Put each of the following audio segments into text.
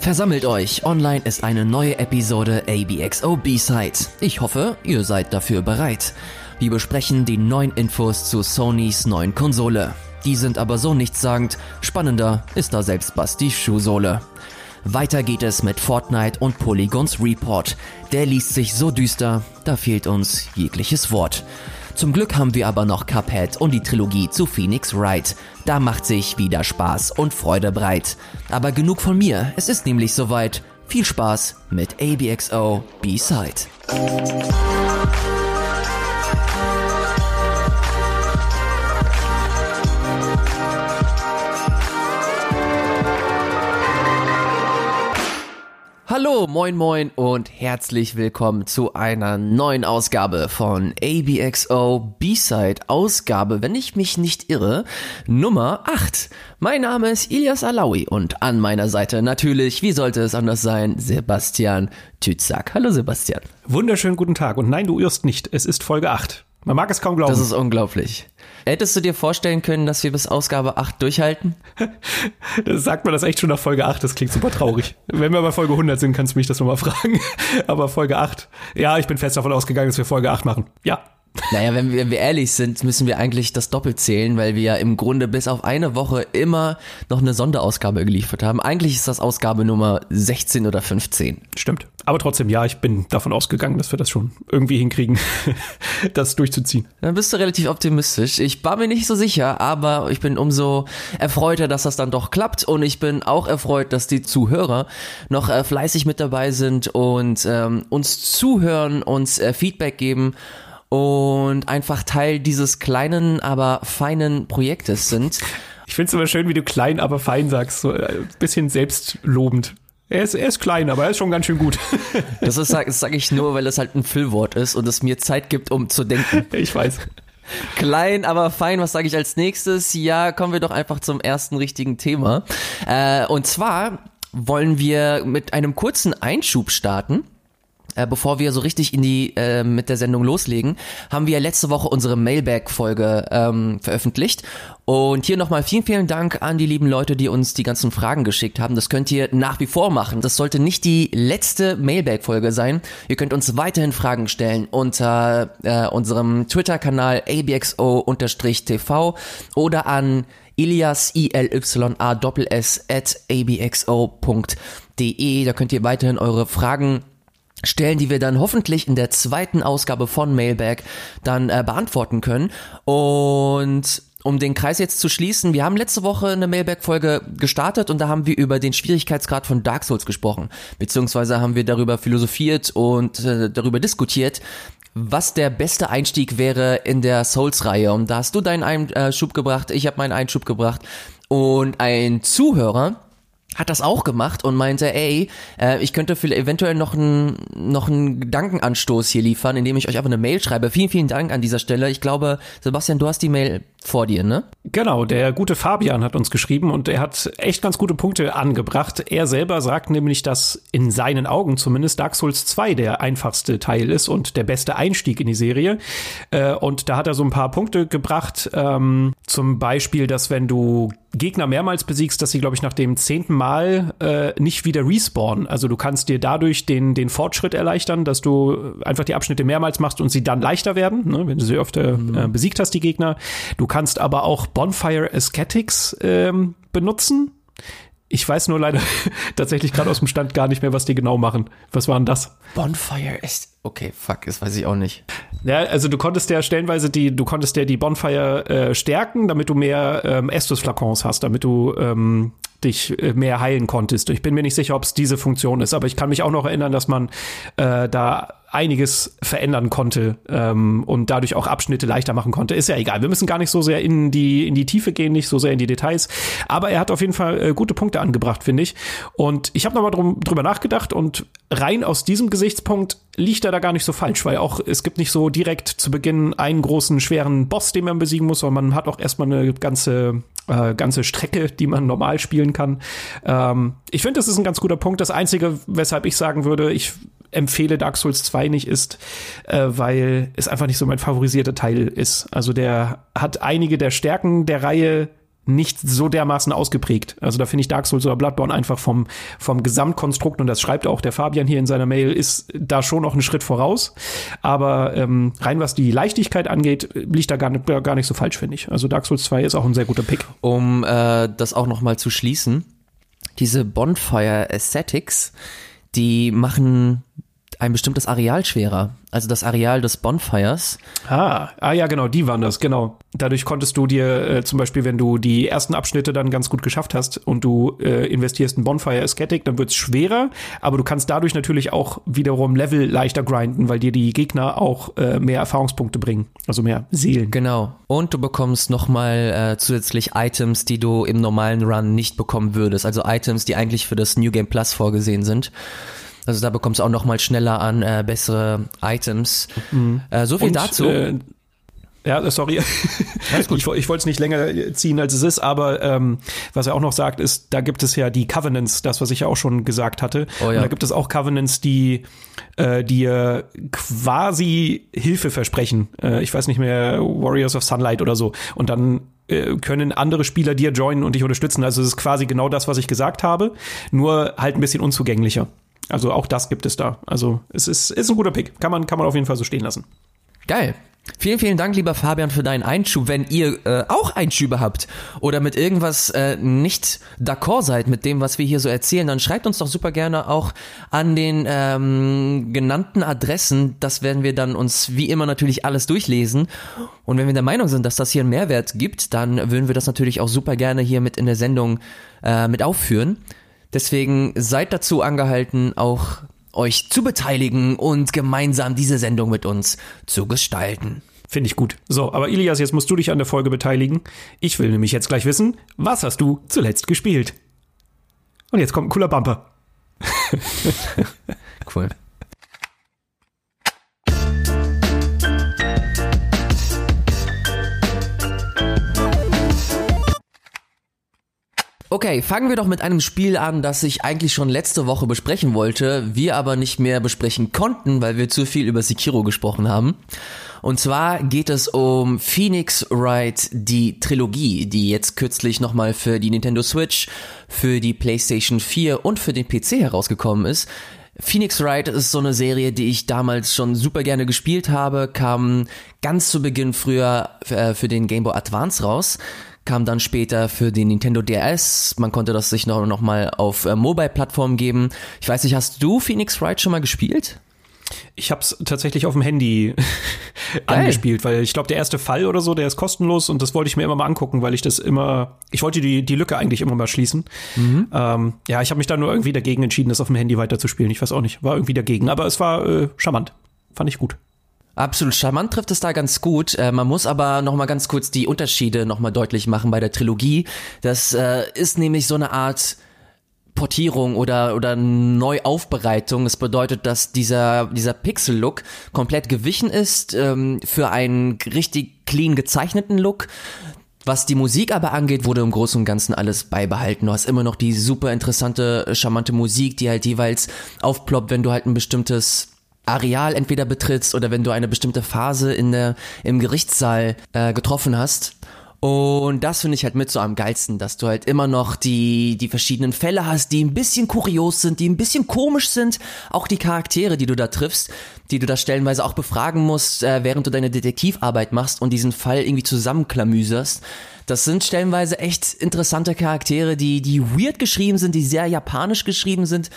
Versammelt euch, online ist eine neue Episode ABXO B-Side. Ich hoffe, ihr seid dafür bereit. Wir besprechen die neuen Infos zu Sonys neuen Konsole. Die sind aber so nichtssagend, spannender ist da selbst Basti Schuhsohle. Weiter geht es mit Fortnite und Polygons Report. Der liest sich so düster, da fehlt uns jegliches Wort. Zum Glück haben wir aber noch Cuphead und die Trilogie zu Phoenix Wright. Da macht sich wieder Spaß und Freude breit. Aber genug von mir, es ist nämlich soweit. Viel Spaß mit ABXO B-Side. Hallo, moin moin und herzlich willkommen zu einer neuen Ausgabe von ABXO B-Side Ausgabe, wenn ich mich nicht irre, Nummer 8. Mein Name ist Ilias Alawi und an meiner Seite natürlich, wie sollte es anders sein, Sebastian Tützak. Hallo Sebastian. Wunderschönen guten Tag und nein, du irrst nicht, es ist Folge 8. Man mag es kaum glauben. Das ist unglaublich. Hättest du dir vorstellen können, dass wir bis Ausgabe 8 durchhalten? Das sagt man das echt schon nach Folge 8, das klingt super traurig. Wenn wir bei Folge 100 sind, kannst du mich das nochmal fragen. Aber Folge 8, ja, ich bin fest davon ausgegangen, dass wir Folge 8 machen. Ja, naja, wenn wir, wenn wir ehrlich sind, müssen wir eigentlich das doppelt zählen, weil wir ja im Grunde bis auf eine Woche immer noch eine Sonderausgabe geliefert haben. Eigentlich ist das Ausgabe Nummer 16 oder 15. Stimmt. Aber trotzdem, ja, ich bin davon ausgegangen, dass wir das schon irgendwie hinkriegen, das durchzuziehen. Dann bist du relativ optimistisch. Ich war mir nicht so sicher, aber ich bin umso erfreuter, dass das dann doch klappt. Und ich bin auch erfreut, dass die Zuhörer noch äh, fleißig mit dabei sind und ähm, uns zuhören, uns äh, Feedback geben und einfach Teil dieses kleinen, aber feinen Projektes sind. Ich finde es immer schön, wie du klein, aber fein sagst, so ein äh, bisschen selbstlobend. Er ist, er ist klein, aber er ist schon ganz schön gut. Das, ist, das sage ich nur, weil es halt ein Füllwort ist und es mir Zeit gibt, um zu denken. Ich weiß. Klein, aber fein, was sage ich als nächstes? Ja, kommen wir doch einfach zum ersten richtigen Thema. Äh, und zwar wollen wir mit einem kurzen Einschub starten äh, bevor wir so richtig in die äh, mit der Sendung loslegen, haben wir letzte Woche unsere Mailbag-Folge ähm, veröffentlicht. Und hier nochmal vielen, vielen Dank an die lieben Leute, die uns die ganzen Fragen geschickt haben. Das könnt ihr nach wie vor machen. Das sollte nicht die letzte Mailbag-Folge sein. Ihr könnt uns weiterhin Fragen stellen unter äh, unserem Twitter-Kanal abxo-tv oder an Ilias, I-L-Y-A S at abxo.de. Da könnt ihr weiterhin eure Fragen stellen, die wir dann hoffentlich in der zweiten Ausgabe von Mailbag dann äh, beantworten können. Und um den Kreis jetzt zu schließen, wir haben letzte Woche eine Mailback-Folge gestartet und da haben wir über den Schwierigkeitsgrad von Dark Souls gesprochen. Beziehungsweise haben wir darüber philosophiert und äh, darüber diskutiert, was der beste Einstieg wäre in der Souls-Reihe. Und da hast du deinen Einschub gebracht, ich habe meinen Einschub gebracht. Und ein Zuhörer, hat das auch gemacht und meinte, ey, äh, ich könnte vielleicht eventuell noch einen noch einen Gedankenanstoß hier liefern, indem ich euch einfach eine Mail schreibe. Vielen, vielen Dank an dieser Stelle. Ich glaube, Sebastian, du hast die Mail vor dir, ne? Genau, der gute Fabian hat uns geschrieben und er hat echt ganz gute Punkte angebracht. Er selber sagt nämlich, dass in seinen Augen zumindest Dark Souls 2 der einfachste Teil ist und der beste Einstieg in die Serie. Äh, und da hat er so ein paar Punkte gebracht. Ähm, zum Beispiel, dass wenn du Gegner mehrmals besiegst, dass sie, glaube ich, nach dem zehnten Mal äh, nicht wieder respawnen. Also du kannst dir dadurch den, den Fortschritt erleichtern, dass du einfach die Abschnitte mehrmals machst und sie dann leichter werden, ne, wenn du sie öfter mhm. äh, besiegt hast, die Gegner. Du kannst aber auch Bonfire Aesthetics ähm, benutzen. Ich weiß nur leider tatsächlich gerade aus dem Stand gar nicht mehr, was die genau machen. Was waren das? Bonfire ist okay, fuck, das weiß ich auch nicht. Ja, also du konntest ja stellenweise die, du konntest ja die Bonfire äh, stärken, damit du mehr ähm, Estus-Flakons hast, damit du ähm, dich äh, mehr heilen konntest. Ich bin mir nicht sicher, ob es diese Funktion ist, aber ich kann mich auch noch erinnern, dass man äh, da einiges verändern konnte ähm, und dadurch auch Abschnitte leichter machen konnte. Ist ja egal. Wir müssen gar nicht so sehr in die in die Tiefe gehen, nicht so sehr in die Details. Aber er hat auf jeden Fall äh, gute Punkte angebracht, finde ich. Und ich habe nochmal drum, drüber nachgedacht und rein aus diesem Gesichtspunkt liegt er da gar nicht so falsch, weil auch es gibt nicht so direkt zu Beginn einen großen schweren Boss, den man besiegen muss, sondern man hat auch erstmal eine ganze äh, ganze Strecke, die man normal spielen kann. Ähm, ich finde, das ist ein ganz guter Punkt. Das Einzige, weshalb ich sagen würde, ich empfehle Dark Souls 2 nicht, ist, äh, weil es einfach nicht so mein favorisierter Teil ist. Also der hat einige der Stärken der Reihe nicht so dermaßen ausgeprägt. Also da finde ich Dark Souls oder Bloodborne einfach vom, vom Gesamtkonstrukt, und das schreibt auch der Fabian hier in seiner Mail, ist da schon noch einen Schritt voraus. Aber ähm, rein was die Leichtigkeit angeht, liegt da gar nicht, gar nicht so falsch, finde ich. Also Dark Souls 2 ist auch ein sehr guter Pick. Um äh, das auch nochmal zu schließen, diese Bonfire Aesthetics, die machen ein bestimmtes Areal schwerer. Also das Areal des Bonfires. Ah, ah ja, genau, die waren das, genau. Dadurch konntest du dir äh, zum Beispiel, wenn du die ersten Abschnitte dann ganz gut geschafft hast und du äh, investierst in Bonfire Aesthetic, dann wird's schwerer, aber du kannst dadurch natürlich auch wiederum Level leichter grinden, weil dir die Gegner auch äh, mehr Erfahrungspunkte bringen, also mehr Seelen. Genau. Und du bekommst nochmal äh, zusätzlich Items, die du im normalen Run nicht bekommen würdest. Also Items, die eigentlich für das New Game Plus vorgesehen sind. Also da bekommst du auch noch mal schneller an äh, bessere Items. Mhm. Äh, so viel Und, dazu. Äh, ja, sorry. ich, ich wollte es nicht länger ziehen, als es ist, aber ähm, was er auch noch sagt, ist, da gibt es ja die Covenants, das, was ich ja auch schon gesagt hatte. Oh, ja. Und da gibt es auch Covenants, die äh, dir quasi Hilfe versprechen. Äh, ich weiß nicht mehr, Warriors of Sunlight oder so. Und dann äh, können andere Spieler dir joinen und dich unterstützen. Also es ist quasi genau das, was ich gesagt habe, nur halt ein bisschen unzugänglicher. Also auch das gibt es da. Also es ist, ist ein guter Pick. Kann man, kann man auf jeden Fall so stehen lassen. Geil. Vielen, vielen Dank, lieber Fabian, für deinen Einschub. Wenn ihr äh, auch Einschübe habt oder mit irgendwas äh, nicht d'accord seid mit dem, was wir hier so erzählen, dann schreibt uns doch super gerne auch an den ähm, genannten Adressen. Das werden wir dann uns wie immer natürlich alles durchlesen. Und wenn wir der Meinung sind, dass das hier einen Mehrwert gibt, dann würden wir das natürlich auch super gerne hier mit in der Sendung äh, mit aufführen. Deswegen seid dazu angehalten, auch euch zu beteiligen und gemeinsam diese Sendung mit uns zu gestalten. Finde ich gut. So, aber Ilias, jetzt musst du dich an der Folge beteiligen. Ich will nämlich jetzt gleich wissen, was hast du zuletzt gespielt? Und jetzt kommt ein cooler Bumper. cool. Okay, fangen wir doch mit einem Spiel an, das ich eigentlich schon letzte Woche besprechen wollte, wir aber nicht mehr besprechen konnten, weil wir zu viel über Sekiro gesprochen haben. Und zwar geht es um Phoenix Wright, die Trilogie, die jetzt kürzlich nochmal für die Nintendo Switch, für die PlayStation 4 und für den PC herausgekommen ist. Phoenix Wright ist so eine Serie, die ich damals schon super gerne gespielt habe, kam ganz zu Beginn früher äh, für den Game Boy Advance raus kam dann später für den Nintendo DS. Man konnte das sich noch, noch mal auf äh, Mobile-Plattformen geben. Ich weiß nicht, hast du Phoenix Wright schon mal gespielt? Ich habe es tatsächlich auf dem Handy angespielt, weil ich glaube, der erste Fall oder so, der ist kostenlos und das wollte ich mir immer mal angucken, weil ich das immer, ich wollte die, die Lücke eigentlich immer mal schließen. Mhm. Ähm, ja, ich habe mich dann nur irgendwie dagegen entschieden, das auf dem Handy weiterzuspielen. Ich weiß auch nicht, war irgendwie dagegen, aber es war äh, charmant. Fand ich gut. Absolut, charmant trifft es da ganz gut. Äh, man muss aber noch mal ganz kurz die Unterschiede noch mal deutlich machen bei der Trilogie. Das äh, ist nämlich so eine Art Portierung oder oder Neuaufbereitung. Das bedeutet, dass dieser dieser Pixel-Look komplett gewichen ist ähm, für einen richtig clean gezeichneten Look. Was die Musik aber angeht, wurde im Großen und Ganzen alles beibehalten. Du hast immer noch die super interessante, charmante Musik, die halt jeweils aufploppt, wenn du halt ein bestimmtes Areal entweder betrittst oder wenn du eine bestimmte Phase in der, im Gerichtssaal äh, getroffen hast. Und das finde ich halt mit so am geilsten, dass du halt immer noch die, die verschiedenen Fälle hast, die ein bisschen kurios sind, die ein bisschen komisch sind. Auch die Charaktere, die du da triffst, die du da stellenweise auch befragen musst, äh, während du deine Detektivarbeit machst und diesen Fall irgendwie zusammenklamüserst. Das sind stellenweise echt interessante Charaktere, die, die weird geschrieben sind, die sehr japanisch geschrieben sind,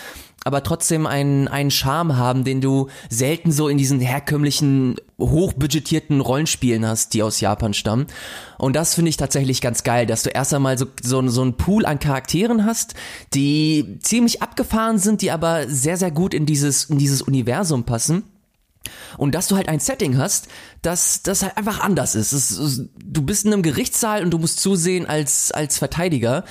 aber trotzdem einen, einen Charme haben, den du selten so in diesen herkömmlichen, hochbudgetierten Rollenspielen hast, die aus Japan stammen. Und das finde ich tatsächlich ganz geil, dass du erst einmal so, so, so einen Pool an Charakteren hast, die ziemlich abgefahren sind, die aber sehr, sehr gut in dieses, in dieses Universum passen. Und dass du halt ein Setting hast, das, das halt einfach anders ist. ist. Du bist in einem Gerichtssaal und du musst zusehen als, als Verteidiger,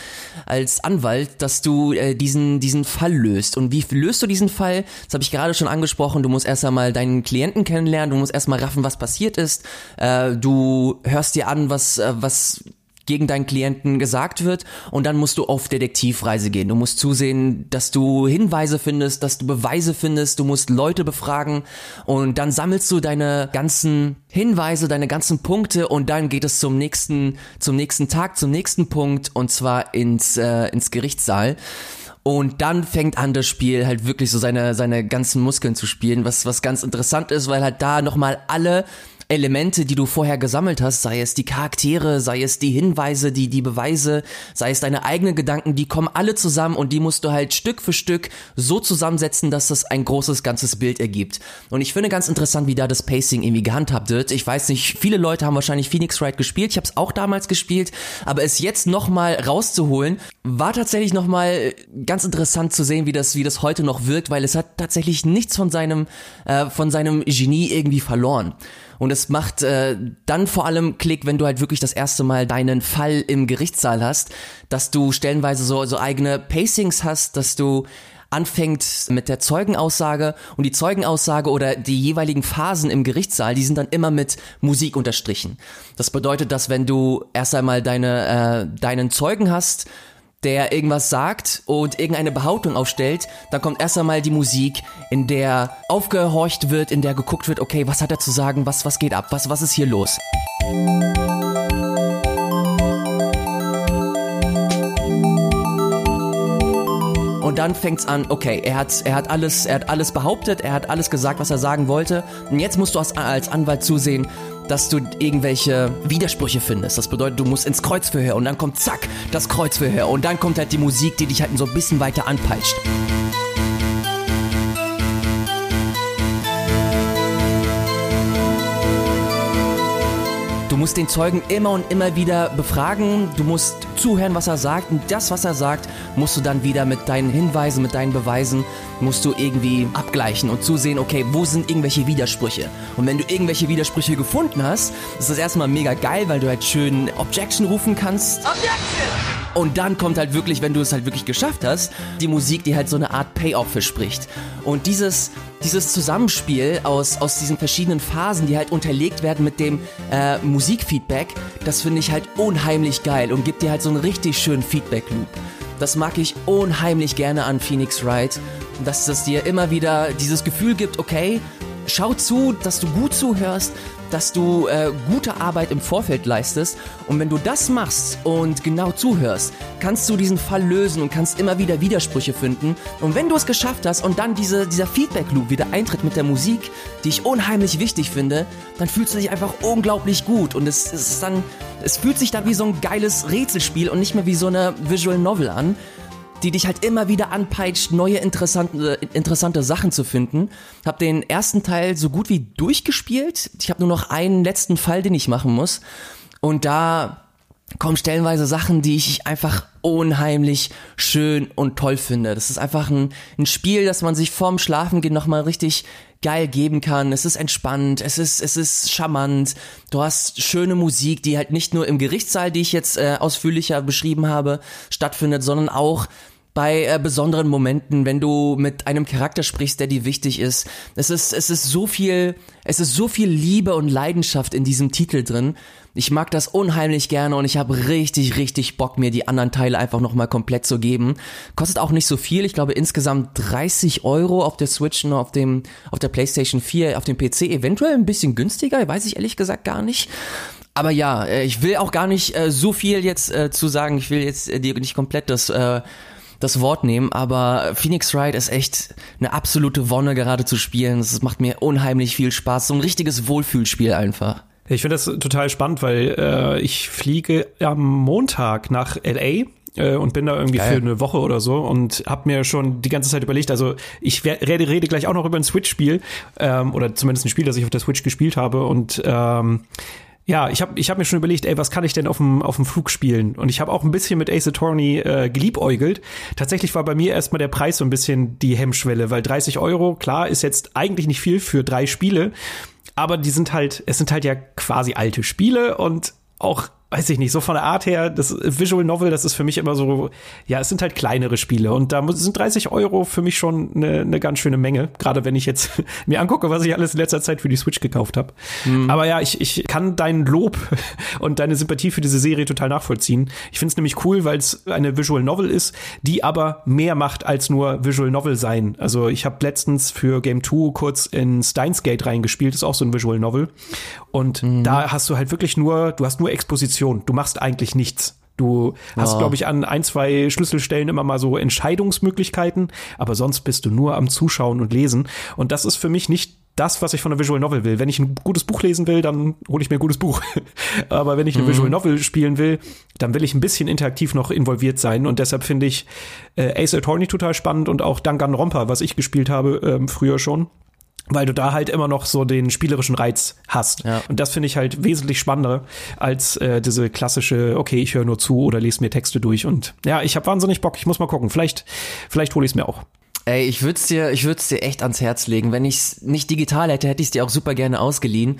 als Anwalt, dass du äh, diesen, diesen Fall löst. Und wie löst du diesen Fall? Das habe ich gerade schon angesprochen. Du musst erst einmal deinen Klienten kennenlernen, du musst erstmal raffen, was passiert ist. Äh, du hörst dir an, was, äh, was gegen deinen Klienten gesagt wird und dann musst du auf Detektivreise gehen. Du musst zusehen, dass du Hinweise findest, dass du Beweise findest, du musst Leute befragen und dann sammelst du deine ganzen Hinweise, deine ganzen Punkte und dann geht es zum nächsten, zum nächsten Tag, zum nächsten Punkt und zwar ins, äh, ins Gerichtssaal. Und dann fängt an das Spiel halt wirklich so seine, seine ganzen Muskeln zu spielen, was, was ganz interessant ist, weil halt da nochmal alle Elemente, die du vorher gesammelt hast, sei es die Charaktere, sei es die Hinweise, die, die Beweise, sei es deine eigenen Gedanken, die kommen alle zusammen und die musst du halt Stück für Stück so zusammensetzen, dass das ein großes ganzes Bild ergibt. Und ich finde ganz interessant, wie da das Pacing irgendwie gehandhabt wird. Ich weiß nicht, viele Leute haben wahrscheinlich Phoenix Wright gespielt. Ich habe es auch damals gespielt, aber es jetzt nochmal rauszuholen, war tatsächlich nochmal ganz interessant zu sehen, wie das, wie das heute noch wirkt, weil es hat tatsächlich nichts von seinem, äh, von seinem Genie irgendwie verloren. Und es macht äh, dann vor allem Klick, wenn du halt wirklich das erste Mal deinen Fall im Gerichtssaal hast, dass du stellenweise so, so eigene Pacings hast, dass du anfängt mit der Zeugenaussage und die Zeugenaussage oder die jeweiligen Phasen im Gerichtssaal, die sind dann immer mit Musik unterstrichen. Das bedeutet, dass wenn du erst einmal deine, äh, deinen Zeugen hast, der irgendwas sagt und irgendeine Behauptung aufstellt, dann kommt erst einmal die Musik, in der aufgehorcht wird, in der geguckt wird, okay, was hat er zu sagen, was, was geht ab, was, was ist hier los? Und dann fängt's an, okay, er hat, er hat alles, er hat alles behauptet, er hat alles gesagt, was er sagen wollte. Und jetzt musst du als, als Anwalt zusehen, dass du irgendwelche Widersprüche findest. Das bedeutet, du musst ins Kreuzverhör und dann kommt zack, das Kreuzverhör und dann kommt halt die Musik, die dich halt so ein bisschen weiter anpeitscht. Du musst den Zeugen immer und immer wieder befragen, du musst zuhören, was er sagt und das, was er sagt, musst du dann wieder mit deinen Hinweisen, mit deinen Beweisen, musst du irgendwie abgleichen und zusehen, okay, wo sind irgendwelche Widersprüche? Und wenn du irgendwelche Widersprüche gefunden hast, ist das erstmal mega geil, weil du halt schön Objection rufen kannst. Objection! Und dann kommt halt wirklich, wenn du es halt wirklich geschafft hast, die Musik, die halt so eine Art Payoff verspricht. Und dieses, dieses Zusammenspiel aus, aus diesen verschiedenen Phasen, die halt unterlegt werden mit dem äh, Musikfeedback, das finde ich halt unheimlich geil und gibt dir halt so einen richtig schönen Feedback-Loop. Das mag ich unheimlich gerne an Phoenix Wright, dass es dir immer wieder dieses Gefühl gibt, okay, schau zu, dass du gut zuhörst, dass du äh, gute Arbeit im Vorfeld leistest. Und wenn du das machst und genau zuhörst, kannst du diesen Fall lösen und kannst immer wieder Widersprüche finden. Und wenn du es geschafft hast und dann diese, dieser Feedback-Loop wieder eintritt mit der Musik, die ich unheimlich wichtig finde, dann fühlst du dich einfach unglaublich gut. Und es, es ist dann, es fühlt sich dann wie so ein geiles Rätselspiel und nicht mehr wie so eine Visual Novel an die dich halt immer wieder anpeitscht, neue interessante, interessante Sachen zu finden. Hab den ersten Teil so gut wie durchgespielt. Ich habe nur noch einen letzten Fall, den ich machen muss. Und da kommen stellenweise Sachen, die ich einfach unheimlich schön und toll finde. Das ist einfach ein, ein Spiel, das man sich vorm Schlafengehen nochmal richtig geil geben kann. Es ist entspannt, es ist, es ist charmant. Du hast schöne Musik, die halt nicht nur im Gerichtssaal, die ich jetzt äh, ausführlicher beschrieben habe, stattfindet, sondern auch bei äh, besonderen Momenten, wenn du mit einem Charakter sprichst, der dir wichtig ist. Es ist, es ist so viel, es ist so viel Liebe und Leidenschaft in diesem Titel drin. Ich mag das unheimlich gerne und ich habe richtig, richtig Bock, mir die anderen Teile einfach nochmal komplett zu geben. Kostet auch nicht so viel. Ich glaube insgesamt 30 Euro auf der Switch und auf dem, auf der PlayStation 4, auf dem PC eventuell ein bisschen günstiger, weiß ich ehrlich gesagt gar nicht. Aber ja, äh, ich will auch gar nicht äh, so viel jetzt äh, zu sagen. Ich will jetzt äh, dir nicht komplett das äh, das Wort nehmen, aber Phoenix Wright ist echt eine absolute Wonne gerade zu spielen. Es macht mir unheimlich viel Spaß. So ein richtiges Wohlfühlspiel einfach. Ich finde das total spannend, weil äh, ich fliege am Montag nach LA äh, und bin da irgendwie Geil. für eine Woche oder so und habe mir schon die ganze Zeit überlegt, also ich rede, rede gleich auch noch über ein Switch-Spiel ähm, oder zumindest ein Spiel, das ich auf der Switch gespielt habe und ähm, ja, ich habe ich hab mir schon überlegt, ey, was kann ich denn auf dem, auf dem Flug spielen? Und ich habe auch ein bisschen mit Ace Attorney äh, geliebäugelt. Tatsächlich war bei mir erstmal der Preis so ein bisschen die Hemmschwelle, weil 30 Euro, klar, ist jetzt eigentlich nicht viel für drei Spiele, aber die sind halt, es sind halt ja quasi alte Spiele und auch weiß ich nicht, so von der Art her, das Visual Novel, das ist für mich immer so, ja, es sind halt kleinere Spiele und da sind 30 Euro für mich schon eine, eine ganz schöne Menge, gerade wenn ich jetzt mir angucke, was ich alles in letzter Zeit für die Switch gekauft habe. Mhm. Aber ja, ich, ich kann dein Lob und deine Sympathie für diese Serie total nachvollziehen. Ich finde es nämlich cool, weil es eine Visual Novel ist, die aber mehr macht als nur Visual Novel sein. Also ich habe letztens für Game 2 kurz in Steins Gate reingespielt, ist auch so ein Visual Novel und mhm. da hast du halt wirklich nur, du hast nur Exposition Position. Du machst eigentlich nichts. Du hast, ja. glaube ich, an ein, zwei Schlüsselstellen immer mal so Entscheidungsmöglichkeiten, aber sonst bist du nur am Zuschauen und Lesen. Und das ist für mich nicht das, was ich von einer Visual Novel will. Wenn ich ein gutes Buch lesen will, dann hole ich mir ein gutes Buch. aber wenn ich eine mhm. Visual Novel spielen will, dann will ich ein bisschen interaktiv noch involviert sein. Und deshalb finde ich äh, Ace Attorney total spannend und auch Danganronpa, was ich gespielt habe ähm, früher schon weil du da halt immer noch so den spielerischen Reiz hast. Ja. Und das finde ich halt wesentlich spannender als äh, diese klassische, okay, ich höre nur zu oder lese mir Texte durch. Und ja, ich habe wahnsinnig Bock, ich muss mal gucken. Vielleicht, vielleicht hole ich es mir auch. Ey, ich würde es dir, ich würde dir echt ans Herz legen. Wenn ich es nicht digital hätte, hätte ich es dir auch super gerne ausgeliehen.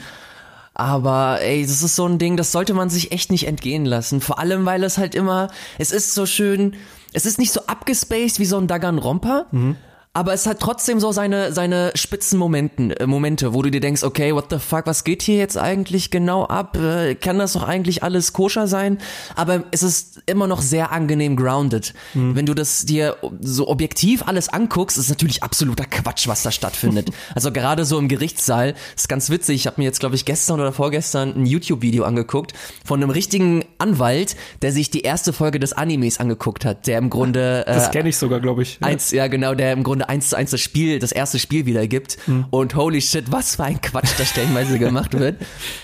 Aber ey, das ist so ein Ding, das sollte man sich echt nicht entgehen lassen. Vor allem, weil es halt immer, es ist so schön, es ist nicht so abgespaced wie so ein Dagan-Romper, mhm aber es hat trotzdem so seine, seine spitzen Momenten, äh, Momente, wo du dir denkst, okay, what the fuck, was geht hier jetzt eigentlich genau ab? Äh, kann das doch eigentlich alles koscher sein? Aber es ist immer noch sehr angenehm grounded. Mhm. Wenn du das dir so objektiv alles anguckst, ist natürlich absoluter Quatsch, was da stattfindet. also gerade so im Gerichtssaal, ist ganz witzig. Ich habe mir jetzt, glaube ich, gestern oder vorgestern ein YouTube-Video angeguckt von einem richtigen Anwalt, der sich die erste Folge des Animes angeguckt hat, der im Grunde. Äh, das kenne ich sogar, glaube ich. Eins, ja, genau, der im Grunde eins zu eins das Spiel, das erste Spiel wiedergibt. Mhm. Und holy shit, was für ein Quatsch da stellenweise gemacht wird.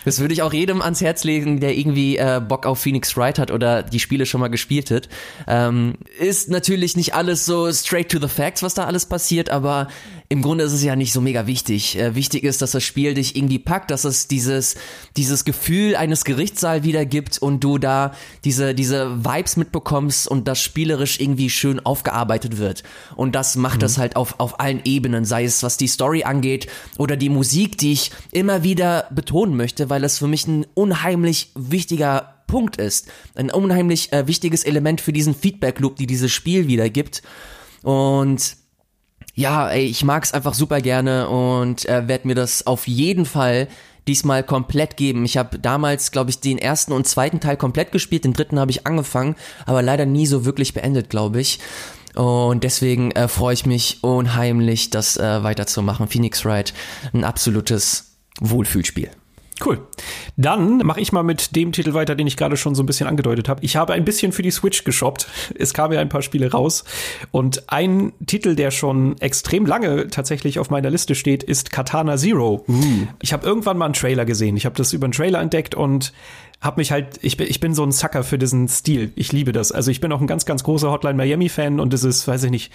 Das würde ich auch jedem ans Herz legen, der irgendwie äh, Bock auf Phoenix Wright hat oder die Spiele schon mal gespielt hat. Ähm, ist natürlich nicht alles so straight to the facts, was da alles passiert, aber im Grunde ist es ja nicht so mega wichtig. Äh, wichtig ist, dass das Spiel dich irgendwie packt, dass es dieses, dieses Gefühl eines Gerichtssaal wiedergibt und du da diese, diese Vibes mitbekommst und das spielerisch irgendwie schön aufgearbeitet wird. Und das macht mhm. das halt auf, auf allen Ebenen, sei es was die Story angeht oder die Musik, die ich immer wieder betonen möchte, weil es für mich ein unheimlich wichtiger Punkt ist. Ein unheimlich äh, wichtiges Element für diesen Feedback-Loop, die dieses Spiel wiedergibt. Und ja, ey, ich mag's einfach super gerne und äh, werde mir das auf jeden Fall diesmal komplett geben. Ich habe damals, glaube ich, den ersten und zweiten Teil komplett gespielt, den dritten habe ich angefangen, aber leider nie so wirklich beendet, glaube ich. Und deswegen äh, freue ich mich unheimlich, das äh, weiterzumachen. Phoenix Wright, ein absolutes Wohlfühlspiel. Cool. Dann mache ich mal mit dem Titel weiter, den ich gerade schon so ein bisschen angedeutet habe. Ich habe ein bisschen für die Switch geshoppt. Es kamen ja ein paar Spiele raus. Und ein Titel, der schon extrem lange tatsächlich auf meiner Liste steht, ist Katana Zero. Uh. Ich habe irgendwann mal einen Trailer gesehen. Ich habe das über einen Trailer entdeckt und habe mich halt, ich bin, ich bin so ein Sucker für diesen Stil. Ich liebe das. Also ich bin auch ein ganz, ganz großer Hotline Miami-Fan und es ist, weiß ich nicht,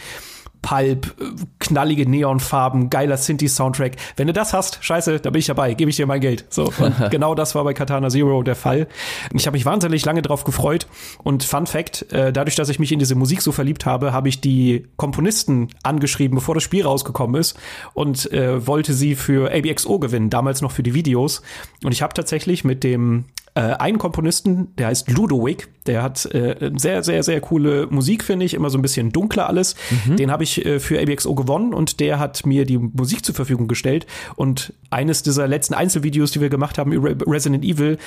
Pulp, knallige Neonfarben, geiler Synthi-Soundtrack. Wenn du das hast, scheiße, da bin ich dabei, gebe ich dir mein Geld. So, genau das war bei Katana Zero der Fall. Ich habe mich wahnsinnig lange drauf gefreut und Fun Fact, äh, dadurch, dass ich mich in diese Musik so verliebt habe, habe ich die Komponisten angeschrieben, bevor das Spiel rausgekommen ist und äh, wollte sie für ABXO gewinnen, damals noch für die Videos. Und ich habe tatsächlich mit dem äh, einen Komponisten, der heißt Ludovic, der hat äh, sehr, sehr, sehr coole Musik, finde ich, immer so ein bisschen dunkler alles. Mhm. Den habe ich äh, für ABXO gewonnen und der hat mir die Musik zur Verfügung gestellt. Und eines dieser letzten Einzelvideos, die wir gemacht haben über Resident Evil,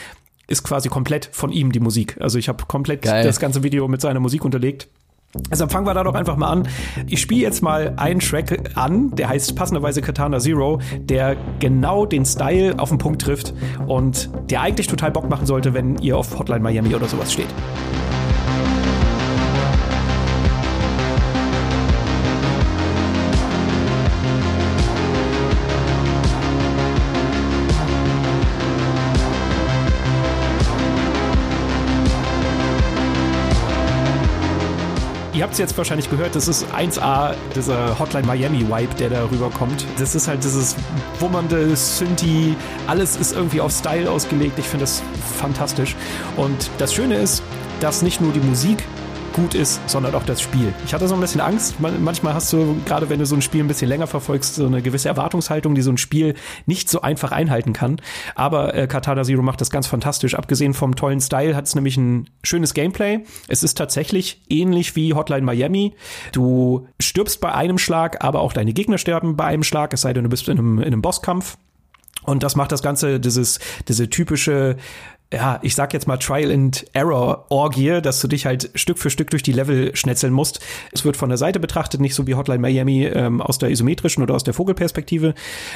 ist quasi komplett von ihm die Musik. Also ich habe komplett Geil. das ganze Video mit seiner Musik unterlegt. Deshalb fangen wir da doch einfach mal an. Ich spiele jetzt mal einen Track an, der heißt passenderweise Katana Zero, der genau den Style auf den Punkt trifft und der eigentlich total Bock machen sollte, wenn ihr auf Hotline Miami oder sowas steht. Ihr habt es jetzt wahrscheinlich gehört, das ist 1A, dieser Hotline Miami-Vibe, der da rüberkommt. Das ist halt dieses wummernde Synthi, alles ist irgendwie auf Style ausgelegt. Ich finde das fantastisch. Und das Schöne ist, dass nicht nur die Musik gut ist, sondern auch das Spiel. Ich hatte so ein bisschen Angst. manchmal hast du, gerade wenn du so ein Spiel ein bisschen länger verfolgst, so eine gewisse Erwartungshaltung, die so ein Spiel nicht so einfach einhalten kann. Aber äh, Katana Zero macht das ganz fantastisch. Abgesehen vom tollen Style hat es nämlich ein schönes Gameplay. Es ist tatsächlich ähnlich wie Hotline Miami. Du stirbst bei einem Schlag, aber auch deine Gegner sterben bei einem Schlag, es sei denn, du bist in einem, in einem Bosskampf. Und das macht das Ganze, dieses, diese typische ja, ich sag jetzt mal Trial and Error Orgie, dass du dich halt Stück für Stück durch die Level schnetzeln musst. Es wird von der Seite betrachtet, nicht so wie Hotline Miami ähm, aus der isometrischen oder aus der Vogelperspektive,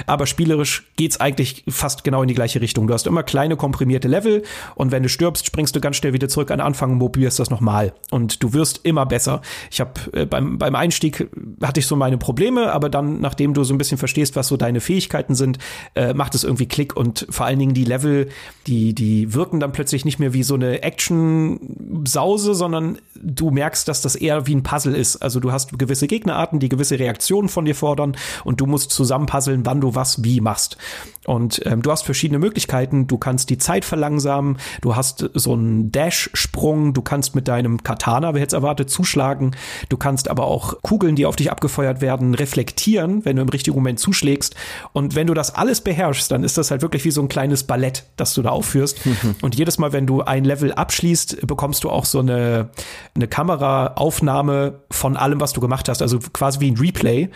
aber spielerisch geht's eigentlich fast genau in die gleiche Richtung. Du hast immer kleine komprimierte Level und wenn du stirbst, springst du ganz schnell wieder zurück an Anfang und probierst das nochmal und du wirst immer besser. Ich habe äh, beim beim Einstieg hatte ich so meine Probleme, aber dann nachdem du so ein bisschen verstehst, was so deine Fähigkeiten sind, äh, macht es irgendwie Klick und vor allen Dingen die Level, die die wirken wirken dann plötzlich nicht mehr wie so eine Action-Sause, sondern du merkst, dass das eher wie ein Puzzle ist. Also du hast gewisse Gegnerarten, die gewisse Reaktionen von dir fordern und du musst zusammenpuzzeln, wann du was wie machst. Und ähm, du hast verschiedene Möglichkeiten. Du kannst die Zeit verlangsamen, du hast so einen Dash-Sprung, du kannst mit deinem Katana, wer jetzt erwartet, zuschlagen. Du kannst aber auch Kugeln, die auf dich abgefeuert werden, reflektieren, wenn du im richtigen Moment zuschlägst. Und wenn du das alles beherrschst, dann ist das halt wirklich wie so ein kleines Ballett, das du da aufführst. Und jedes Mal, wenn du ein Level abschließt, bekommst du auch so eine, eine Kameraaufnahme von allem, was du gemacht hast. Also quasi wie ein Replay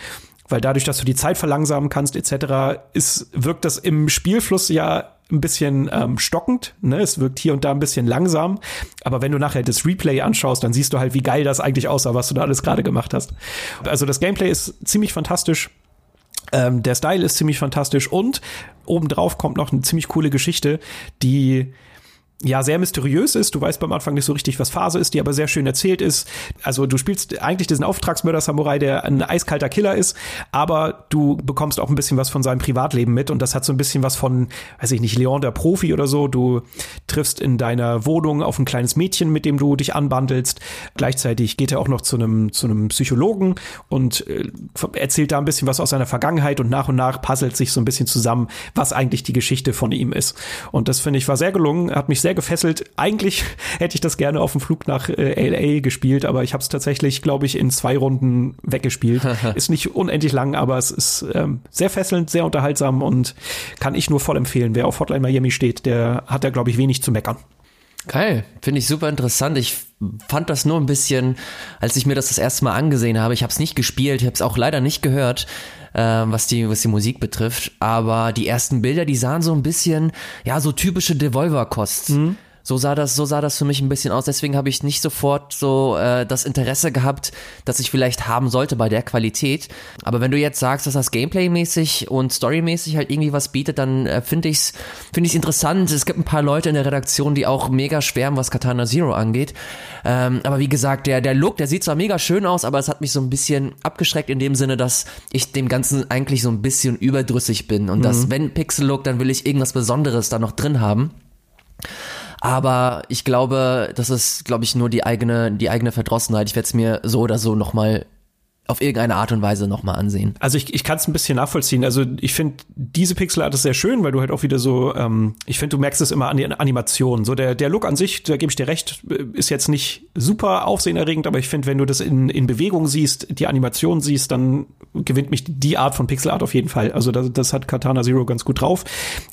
weil dadurch, dass du die Zeit verlangsamen kannst etc., ist, wirkt das im Spielfluss ja ein bisschen ähm, stockend. Ne? Es wirkt hier und da ein bisschen langsam. Aber wenn du nachher das Replay anschaust, dann siehst du halt, wie geil das eigentlich aussah, was du da alles gerade gemacht hast. Also das Gameplay ist ziemlich fantastisch. Ähm, der Style ist ziemlich fantastisch und obendrauf kommt noch eine ziemlich coole Geschichte, die ja sehr mysteriös ist. Du weißt beim Anfang nicht so richtig, was Phase ist, die aber sehr schön erzählt ist. Also du spielst eigentlich diesen Auftragsmörder-Samurai, der ein eiskalter Killer ist, aber du bekommst auch ein bisschen was von seinem Privatleben mit und das hat so ein bisschen was von, weiß ich nicht, Leon der Profi oder so. Du triffst in deiner Wohnung auf ein kleines Mädchen, mit dem du dich anbandelst. Gleichzeitig geht er auch noch zu einem zu einem Psychologen und äh, erzählt da ein bisschen was aus seiner Vergangenheit und nach und nach puzzelt sich so ein bisschen zusammen, was eigentlich die Geschichte von ihm ist. Und das finde ich war sehr gelungen, hat mich sehr sehr gefesselt. Eigentlich hätte ich das gerne auf dem Flug nach äh, LA gespielt, aber ich habe es tatsächlich, glaube ich, in zwei Runden weggespielt. ist nicht unendlich lang, aber es ist ähm, sehr fesselnd, sehr unterhaltsam und kann ich nur voll empfehlen. Wer auf Hotline Miami steht, der hat da, glaube ich, wenig zu meckern. Geil, finde ich super interessant. Ich fand das nur ein bisschen, als ich mir das das erste Mal angesehen habe. Ich habe es nicht gespielt, ich habe es auch leider nicht gehört äh, was die was die Musik betrifft. Aber die ersten Bilder, die sahen so ein bisschen, ja, so typische Devolver-Kost. Mhm. So sah das, so sah das für mich ein bisschen aus. Deswegen habe ich nicht sofort so äh, das Interesse gehabt, das ich vielleicht haben sollte bei der Qualität. Aber wenn du jetzt sagst, dass das Gameplay-mäßig und Story-mäßig halt irgendwie was bietet, dann äh, finde ich's finde ich's interessant. Es gibt ein paar Leute in der Redaktion, die auch mega schwärmen, was Katana Zero angeht. Ähm, aber wie gesagt, der der Look, der sieht zwar mega schön aus, aber es hat mich so ein bisschen abgeschreckt in dem Sinne, dass ich dem Ganzen eigentlich so ein bisschen überdrüssig bin und mhm. dass wenn Pixel Look, dann will ich irgendwas Besonderes da noch drin haben. Aber ich glaube, das ist, glaube ich, nur die eigene, die eigene Verdrossenheit. Ich werde es mir so oder so nochmal auf irgendeine Art und Weise nochmal ansehen. Also ich, ich kann es ein bisschen nachvollziehen. Also ich finde diese Pixelart ist sehr schön, weil du halt auch wieder so, ähm, ich finde, du merkst es immer an den Animationen. So der, der Look an sich, da gebe ich dir recht, ist jetzt nicht super aufsehenerregend, aber ich finde, wenn du das in, in Bewegung siehst, die Animation siehst, dann gewinnt mich die Art von Pixelart auf jeden Fall. Also das, das hat Katana Zero ganz gut drauf.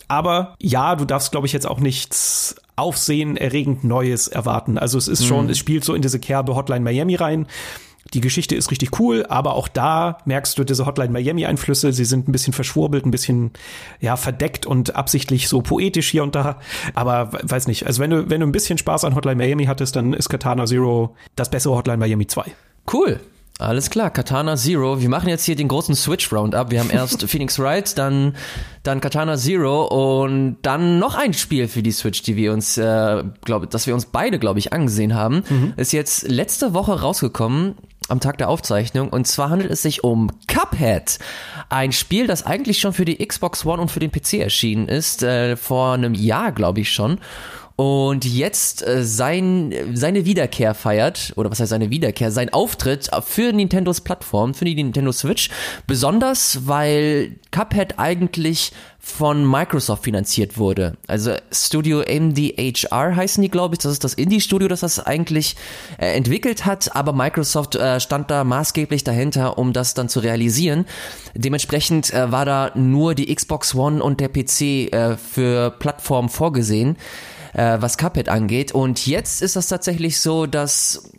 Aber ja, du darfst, glaube ich, jetzt auch nichts aufsehenerregend Neues erwarten. Also es ist schon, mhm. es spielt so in diese Kerbe Hotline Miami rein. Die Geschichte ist richtig cool, aber auch da merkst du diese Hotline Miami Einflüsse. Sie sind ein bisschen verschwurbelt, ein bisschen, ja, verdeckt und absichtlich so poetisch hier und da. Aber weiß nicht. Also wenn du, wenn du ein bisschen Spaß an Hotline Miami hattest, dann ist Katana Zero das bessere Hotline Miami 2. Cool. Alles klar, Katana Zero. Wir machen jetzt hier den großen Switch Roundup. Wir haben erst Phoenix Wright, dann, dann Katana Zero und dann noch ein Spiel für die Switch, die wir uns, äh, glaube, dass wir uns beide, glaube ich, angesehen haben. Mhm. Ist jetzt letzte Woche rausgekommen am Tag der Aufzeichnung. Und zwar handelt es sich um Cuphead. Ein Spiel, das eigentlich schon für die Xbox One und für den PC erschienen ist, äh, vor einem Jahr, glaube ich schon. Und jetzt äh, sein, seine Wiederkehr feiert, oder was heißt seine Wiederkehr, sein Auftritt für Nintendos Plattform, für die Nintendo Switch, besonders weil Cuphead eigentlich von Microsoft finanziert wurde. Also Studio MDHR heißen die, glaube ich. Das ist das Indie-Studio, das das eigentlich äh, entwickelt hat, aber Microsoft äh, stand da maßgeblich dahinter, um das dann zu realisieren. Dementsprechend äh, war da nur die Xbox One und der PC äh, für Plattformen vorgesehen, äh, was Cuphead angeht. Und jetzt ist das tatsächlich so, dass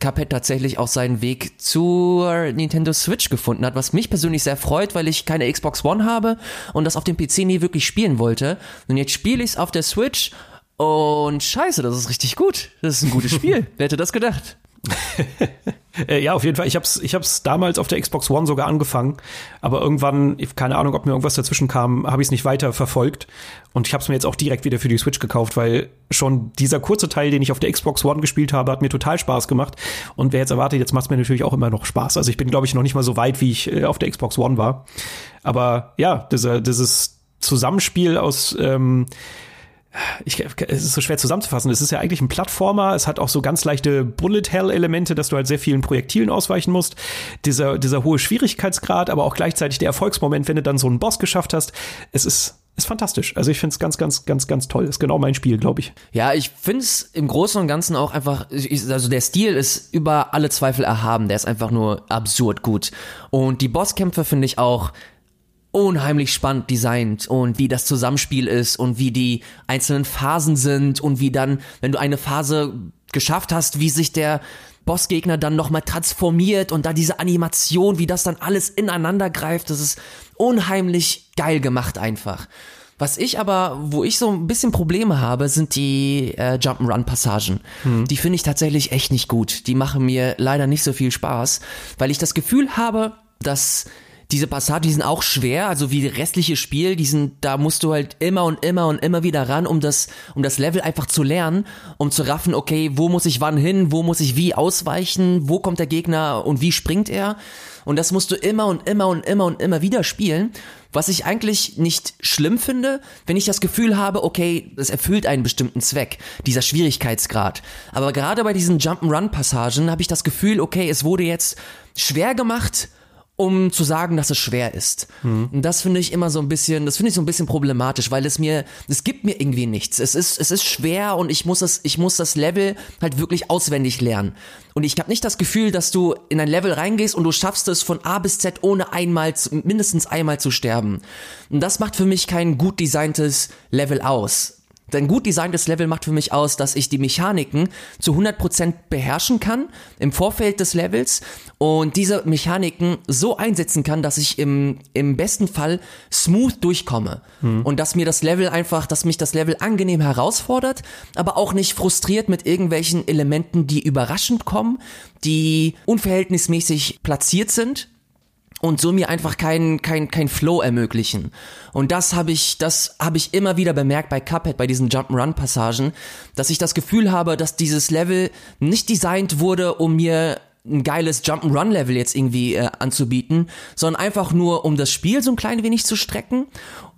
Cuphead tatsächlich auch seinen Weg zur Nintendo Switch gefunden hat, was mich persönlich sehr freut, weil ich keine Xbox One habe und das auf dem PC nie wirklich spielen wollte. Und jetzt spiele ich es auf der Switch und scheiße, das ist richtig gut. Das ist ein gutes Spiel. Wer hätte das gedacht? Äh, ja, auf jeden Fall. Ich hab's, ich hab's damals auf der Xbox One sogar angefangen, aber irgendwann, keine Ahnung, ob mir irgendwas dazwischen kam, habe ich es nicht weiter verfolgt. Und ich habe es mir jetzt auch direkt wieder für die Switch gekauft, weil schon dieser kurze Teil, den ich auf der Xbox One gespielt habe, hat mir total Spaß gemacht. Und wer jetzt erwartet, jetzt macht's mir natürlich auch immer noch Spaß. Also ich bin, glaube ich, noch nicht mal so weit, wie ich äh, auf der Xbox One war. Aber ja, dieser, dieses Zusammenspiel aus ähm, ich, es ist so schwer zusammenzufassen. Es ist ja eigentlich ein Plattformer. Es hat auch so ganz leichte Bullet-Hell-Elemente, dass du halt sehr vielen Projektilen ausweichen musst. Dieser, dieser hohe Schwierigkeitsgrad, aber auch gleichzeitig der Erfolgsmoment, wenn du dann so einen Boss geschafft hast. Es ist, ist fantastisch. Also ich finde es ganz, ganz, ganz, ganz toll. Ist genau mein Spiel, glaube ich. Ja, ich finde es im Großen und Ganzen auch einfach, also der Stil ist über alle Zweifel erhaben. Der ist einfach nur absurd gut. Und die Bosskämpfe finde ich auch unheimlich spannend designt und wie das Zusammenspiel ist und wie die einzelnen Phasen sind und wie dann, wenn du eine Phase geschafft hast, wie sich der Bossgegner dann nochmal transformiert und da diese Animation, wie das dann alles ineinander greift, das ist unheimlich geil gemacht einfach. Was ich aber, wo ich so ein bisschen Probleme habe, sind die äh, Jump'n'Run-Passagen. Hm. Die finde ich tatsächlich echt nicht gut. Die machen mir leider nicht so viel Spaß, weil ich das Gefühl habe, dass diese Passagen, die sind auch schwer, also wie restliche Spiel, die sind, da musst du halt immer und immer und immer wieder ran, um das, um das Level einfach zu lernen, um zu raffen, okay, wo muss ich wann hin, wo muss ich wie ausweichen, wo kommt der Gegner und wie springt er. Und das musst du immer und immer und immer und immer wieder spielen. Was ich eigentlich nicht schlimm finde, wenn ich das Gefühl habe, okay, es erfüllt einen bestimmten Zweck, dieser Schwierigkeitsgrad. Aber gerade bei diesen Jump'n'Run-Passagen habe ich das Gefühl, okay, es wurde jetzt schwer gemacht, um zu sagen, dass es schwer ist. Mhm. Und das finde ich immer so ein bisschen, das finde ich so ein bisschen problematisch, weil es mir, es gibt mir irgendwie nichts. Es ist, es ist schwer und ich muss es, ich muss das Level halt wirklich auswendig lernen. Und ich habe nicht das Gefühl, dass du in ein Level reingehst und du schaffst es von A bis Z ohne einmal, mindestens einmal zu sterben. Und das macht für mich kein gut designtes Level aus. Denn gut designtes Level macht für mich aus, dass ich die Mechaniken zu 100% beherrschen kann im Vorfeld des Levels und diese Mechaniken so einsetzen kann, dass ich im, im besten Fall smooth durchkomme. Hm. Und dass mir das Level einfach, dass mich das Level angenehm herausfordert, aber auch nicht frustriert mit irgendwelchen Elementen, die überraschend kommen, die unverhältnismäßig platziert sind und so mir einfach kein kein kein Flow ermöglichen. Und das habe ich das habe ich immer wieder bemerkt bei Cuphead bei diesen Jump'n'Run Passagen, dass ich das Gefühl habe, dass dieses Level nicht designt wurde, um mir ein geiles Jump'n'Run-Level jetzt irgendwie äh, anzubieten, sondern einfach nur, um das Spiel so ein klein wenig zu strecken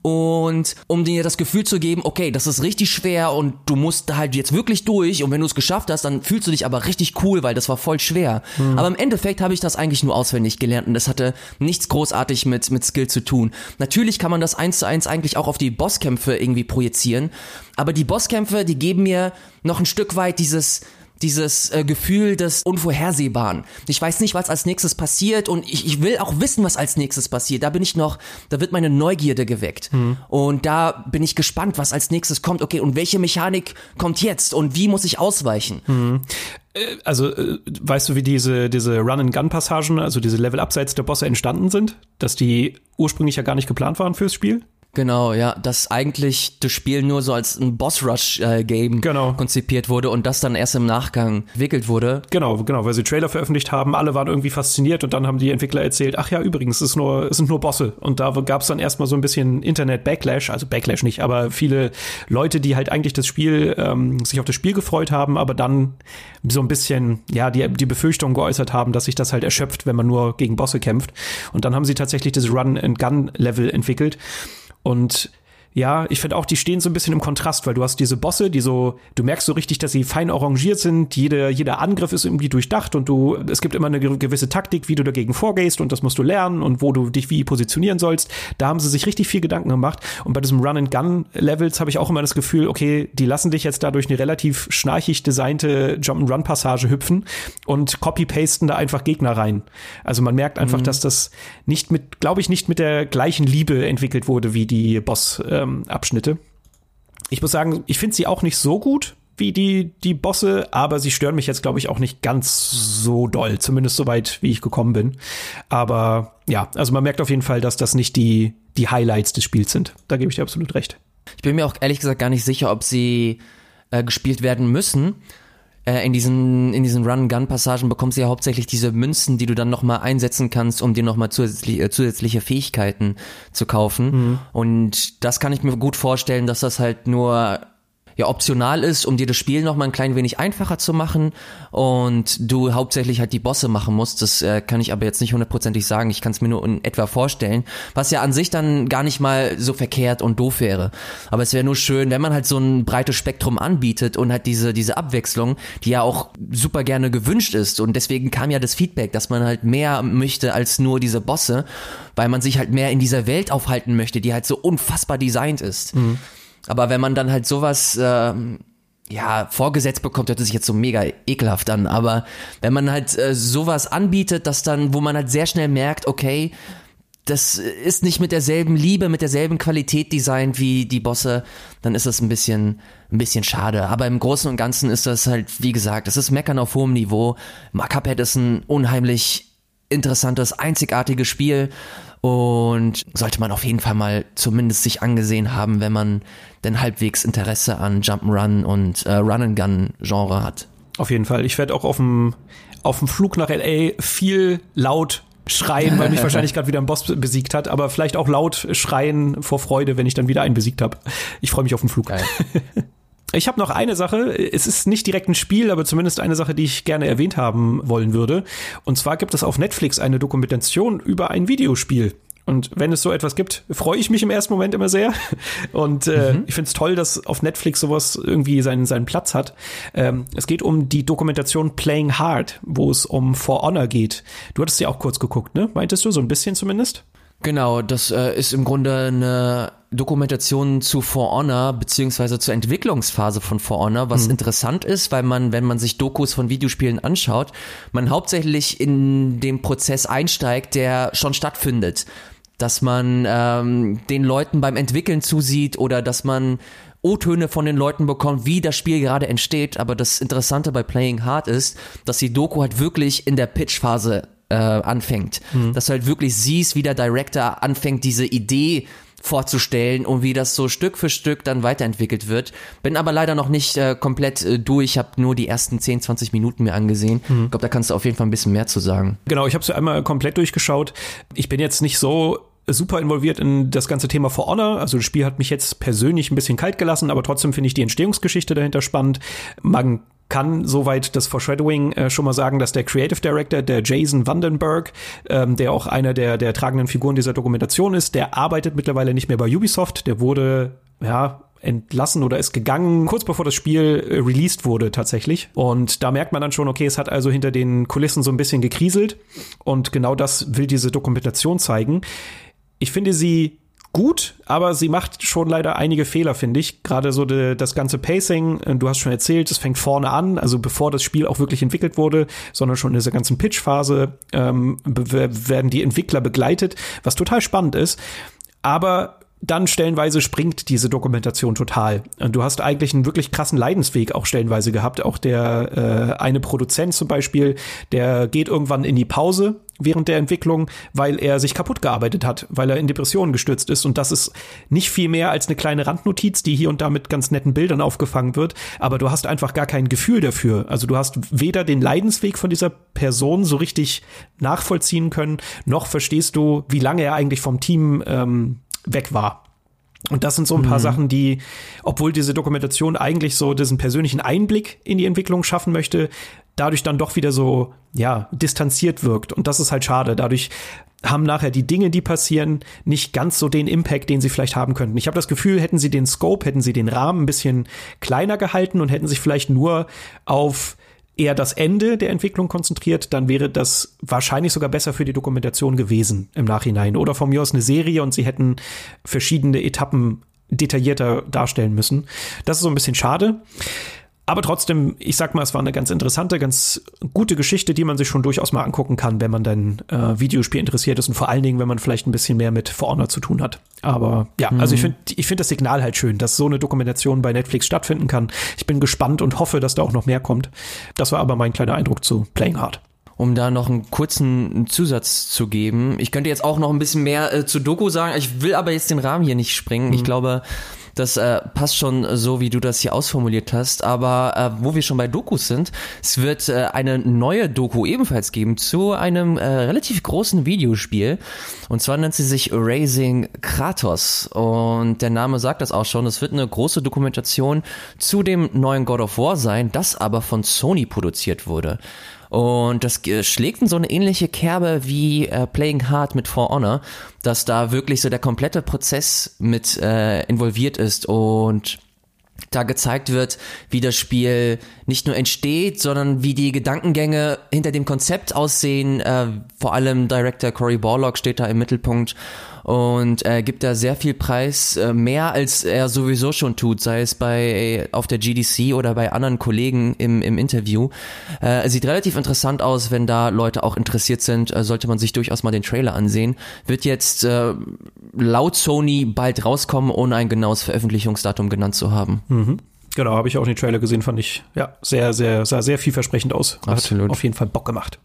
und um dir das Gefühl zu geben, okay, das ist richtig schwer und du musst halt jetzt wirklich durch und wenn du es geschafft hast, dann fühlst du dich aber richtig cool, weil das war voll schwer. Mhm. Aber im Endeffekt habe ich das eigentlich nur auswendig gelernt und das hatte nichts großartig mit, mit Skill zu tun. Natürlich kann man das eins zu eins eigentlich auch auf die Bosskämpfe irgendwie projizieren, aber die Bosskämpfe, die geben mir noch ein Stück weit dieses dieses äh, Gefühl des Unvorhersehbaren. Ich weiß nicht, was als nächstes passiert und ich, ich will auch wissen, was als nächstes passiert. Da bin ich noch, da wird meine Neugierde geweckt. Mhm. Und da bin ich gespannt, was als nächstes kommt. Okay, und welche Mechanik kommt jetzt und wie muss ich ausweichen? Mhm also äh, weißt du, wie diese, diese Run-and-Gun-Passagen, also diese Level abseits der Bosse entstanden sind? Dass die ursprünglich ja gar nicht geplant waren fürs Spiel? Genau, ja, dass eigentlich das Spiel nur so als ein Boss-Rush-Game äh, genau. konzipiert wurde und das dann erst im Nachgang entwickelt wurde. Genau, genau, weil sie Trailer veröffentlicht haben, alle waren irgendwie fasziniert und dann haben die Entwickler erzählt, ach ja, übrigens, es, ist nur, es sind nur Bosse. Und da gab es dann erstmal so ein bisschen Internet-Backlash, also Backlash nicht, aber viele Leute, die halt eigentlich das Spiel, ähm, sich auf das Spiel gefreut haben, aber dann so ein bisschen, ja, die, die Befürchtung geäußert haben, dass sich das halt erschöpft, wenn man nur gegen Bosse kämpft. Und dann haben sie tatsächlich das Run-and-Gun-Level entwickelt und ja, ich finde auch, die stehen so ein bisschen im Kontrast, weil du hast diese Bosse, die so, du merkst so richtig, dass sie fein arrangiert sind, jede, jeder Angriff ist irgendwie durchdacht und du, es gibt immer eine gewisse Taktik, wie du dagegen vorgehst und das musst du lernen und wo du dich wie positionieren sollst. Da haben sie sich richtig viel Gedanken gemacht und bei diesem Run-and-Gun-Levels habe ich auch immer das Gefühl, okay, die lassen dich jetzt dadurch eine relativ schnarchig designte Jump-and-Run-Passage hüpfen und copy-pasten da einfach Gegner rein. Also man merkt einfach, mhm. dass das nicht mit, glaube ich, nicht mit der gleichen Liebe entwickelt wurde wie die Boss- äh, ähm, Abschnitte. Ich muss sagen, ich finde sie auch nicht so gut wie die, die Bosse, aber sie stören mich jetzt, glaube ich, auch nicht ganz so doll, zumindest so weit, wie ich gekommen bin. Aber ja, also man merkt auf jeden Fall, dass das nicht die, die Highlights des Spiels sind. Da gebe ich dir absolut recht. Ich bin mir auch ehrlich gesagt gar nicht sicher, ob sie äh, gespielt werden müssen äh, in diesen, in diesen Run-Gun-Passagen bekommst du ja hauptsächlich diese Münzen, die du dann nochmal einsetzen kannst, um dir nochmal zusätzlich, äh, zusätzliche Fähigkeiten zu kaufen. Mhm. Und das kann ich mir gut vorstellen, dass das halt nur ja optional ist, um dir das Spiel noch mal ein klein wenig einfacher zu machen und du hauptsächlich halt die Bosse machen musst. Das äh, kann ich aber jetzt nicht hundertprozentig sagen. Ich kann es mir nur in etwa vorstellen, was ja an sich dann gar nicht mal so verkehrt und doof wäre. Aber es wäre nur schön, wenn man halt so ein breites Spektrum anbietet und halt diese diese Abwechslung, die ja auch super gerne gewünscht ist und deswegen kam ja das Feedback, dass man halt mehr möchte als nur diese Bosse, weil man sich halt mehr in dieser Welt aufhalten möchte, die halt so unfassbar designt ist. Mhm. Aber wenn man dann halt sowas, ähm, ja, vorgesetzt bekommt, hört es sich jetzt so mega ekelhaft an, aber wenn man halt äh, sowas anbietet, dass dann, wo man halt sehr schnell merkt, okay, das ist nicht mit derselben Liebe, mit derselben Qualität designt wie die Bosse, dann ist das ein bisschen, ein bisschen schade. Aber im Großen und Ganzen ist das halt, wie gesagt, das ist Meckern auf hohem Niveau. Cuphead ist ein unheimlich interessantes, einzigartiges Spiel und sollte man auf jeden Fall mal zumindest sich angesehen haben, wenn man denn halbwegs Interesse an Jump'n'Run und äh, Run-and-Gun-Genre hat. Auf jeden Fall. Ich werde auch auf dem, auf dem Flug nach L.A. viel laut schreien, weil mich wahrscheinlich gerade wieder ein Boss besiegt hat, aber vielleicht auch laut schreien vor Freude, wenn ich dann wieder einen besiegt habe. Ich freue mich auf den Flug. Geil. Ich habe noch eine Sache, es ist nicht direkt ein Spiel, aber zumindest eine Sache, die ich gerne erwähnt haben wollen würde. Und zwar gibt es auf Netflix eine Dokumentation über ein Videospiel. Und wenn es so etwas gibt, freue ich mich im ersten Moment immer sehr. Und äh, mhm. ich finde es toll, dass auf Netflix sowas irgendwie seinen, seinen Platz hat. Ähm, es geht um die Dokumentation Playing Hard, wo es um For Honor geht. Du hattest ja auch kurz geguckt, ne? Meintest du, so ein bisschen zumindest? Genau, das äh, ist im Grunde eine Dokumentation zu For Honor beziehungsweise zur Entwicklungsphase von For Honor, was mhm. interessant ist, weil man, wenn man sich Dokus von Videospielen anschaut, man hauptsächlich in den Prozess einsteigt, der schon stattfindet. Dass man ähm, den Leuten beim Entwickeln zusieht oder dass man O-Töne von den Leuten bekommt, wie das Spiel gerade entsteht. Aber das Interessante bei Playing Hard ist, dass die Doku halt wirklich in der Pitch-Phase äh, anfängt. Mhm. Dass du halt wirklich siehst, wie der Director anfängt, diese Idee vorzustellen und wie das so Stück für Stück dann weiterentwickelt wird. Bin aber leider noch nicht äh, komplett äh, durch. Ich habe nur die ersten 10, 20 Minuten mir angesehen. Mhm. Ich glaube, da kannst du auf jeden Fall ein bisschen mehr zu sagen. Genau, ich habe es einmal komplett durchgeschaut. Ich bin jetzt nicht so super involviert in das ganze Thema For Honor. Also das Spiel hat mich jetzt persönlich ein bisschen kalt gelassen, aber trotzdem finde ich die Entstehungsgeschichte dahinter spannend. Man kann soweit das Foreshadowing äh, schon mal sagen, dass der Creative Director, der Jason Vandenberg, ähm, der auch einer der, der tragenden Figuren dieser Dokumentation ist, der arbeitet mittlerweile nicht mehr bei Ubisoft. Der wurde, ja, entlassen oder ist gegangen, kurz bevor das Spiel äh, released wurde tatsächlich. Und da merkt man dann schon, okay, es hat also hinter den Kulissen so ein bisschen gekriselt. Und genau das will diese Dokumentation zeigen. Ich finde sie gut, aber sie macht schon leider einige Fehler, finde ich. Gerade so de, das ganze Pacing, äh, du hast schon erzählt, es fängt vorne an, also bevor das Spiel auch wirklich entwickelt wurde, sondern schon in dieser ganzen Pitch-Phase ähm, werden die Entwickler begleitet, was total spannend ist. Aber dann stellenweise springt diese Dokumentation total. Du hast eigentlich einen wirklich krassen Leidensweg auch stellenweise gehabt. Auch der äh, eine Produzent zum Beispiel, der geht irgendwann in die Pause während der Entwicklung, weil er sich kaputt gearbeitet hat, weil er in Depressionen gestürzt ist. Und das ist nicht viel mehr als eine kleine Randnotiz, die hier und da mit ganz netten Bildern aufgefangen wird. Aber du hast einfach gar kein Gefühl dafür. Also du hast weder den Leidensweg von dieser Person so richtig nachvollziehen können, noch verstehst du, wie lange er eigentlich vom Team ähm, weg war. Und das sind so ein paar mhm. Sachen, die, obwohl diese Dokumentation eigentlich so diesen persönlichen Einblick in die Entwicklung schaffen möchte, dadurch dann doch wieder so, ja, distanziert wirkt. Und das ist halt schade. Dadurch haben nachher die Dinge, die passieren, nicht ganz so den Impact, den sie vielleicht haben könnten. Ich habe das Gefühl, hätten sie den Scope, hätten sie den Rahmen ein bisschen kleiner gehalten und hätten sich vielleicht nur auf eher das Ende der Entwicklung konzentriert, dann wäre das wahrscheinlich sogar besser für die Dokumentation gewesen im Nachhinein. Oder von mir aus eine Serie und sie hätten verschiedene Etappen detaillierter darstellen müssen. Das ist so ein bisschen schade. Aber trotzdem, ich sag mal, es war eine ganz interessante, ganz gute Geschichte, die man sich schon durchaus mal angucken kann, wenn man dann äh, Videospiel interessiert ist und vor allen Dingen, wenn man vielleicht ein bisschen mehr mit For Honor zu tun hat. Aber ja, mhm. also ich finde ich finde das Signal halt schön, dass so eine Dokumentation bei Netflix stattfinden kann. Ich bin gespannt und hoffe, dass da auch noch mehr kommt. Das war aber mein kleiner Eindruck zu Playing Hard um da noch einen kurzen Zusatz zu geben. Ich könnte jetzt auch noch ein bisschen mehr äh, zu Doku sagen. Ich will aber jetzt den Rahmen hier nicht springen. Mhm. Ich glaube, das äh, passt schon so, wie du das hier ausformuliert hast. Aber äh, wo wir schon bei Dokus sind, es wird äh, eine neue Doku ebenfalls geben zu einem äh, relativ großen Videospiel. Und zwar nennt sie sich Raising Kratos. Und der Name sagt das auch schon. Es wird eine große Dokumentation zu dem neuen God of War sein, das aber von Sony produziert wurde. Und das schlägt in so eine ähnliche Kerbe wie äh, Playing Hard mit For Honor, dass da wirklich so der komplette Prozess mit äh, involviert ist und da gezeigt wird, wie das Spiel nicht nur entsteht, sondern wie die Gedankengänge hinter dem Konzept aussehen. Äh, vor allem Director Cory Borlock steht da im Mittelpunkt und äh, gibt da sehr viel Preis, äh, mehr als er sowieso schon tut, sei es bei auf der GDC oder bei anderen Kollegen im, im Interview. Äh, sieht relativ interessant aus, wenn da Leute auch interessiert sind, äh, sollte man sich durchaus mal den Trailer ansehen. Wird jetzt äh, laut Sony bald rauskommen, ohne ein genaues Veröffentlichungsdatum genannt zu haben. Mhm. Genau, habe ich auch den Trailer gesehen, fand ich ja sehr, sehr, sah sehr vielversprechend aus. Absolut. Hat auf jeden Fall Bock gemacht.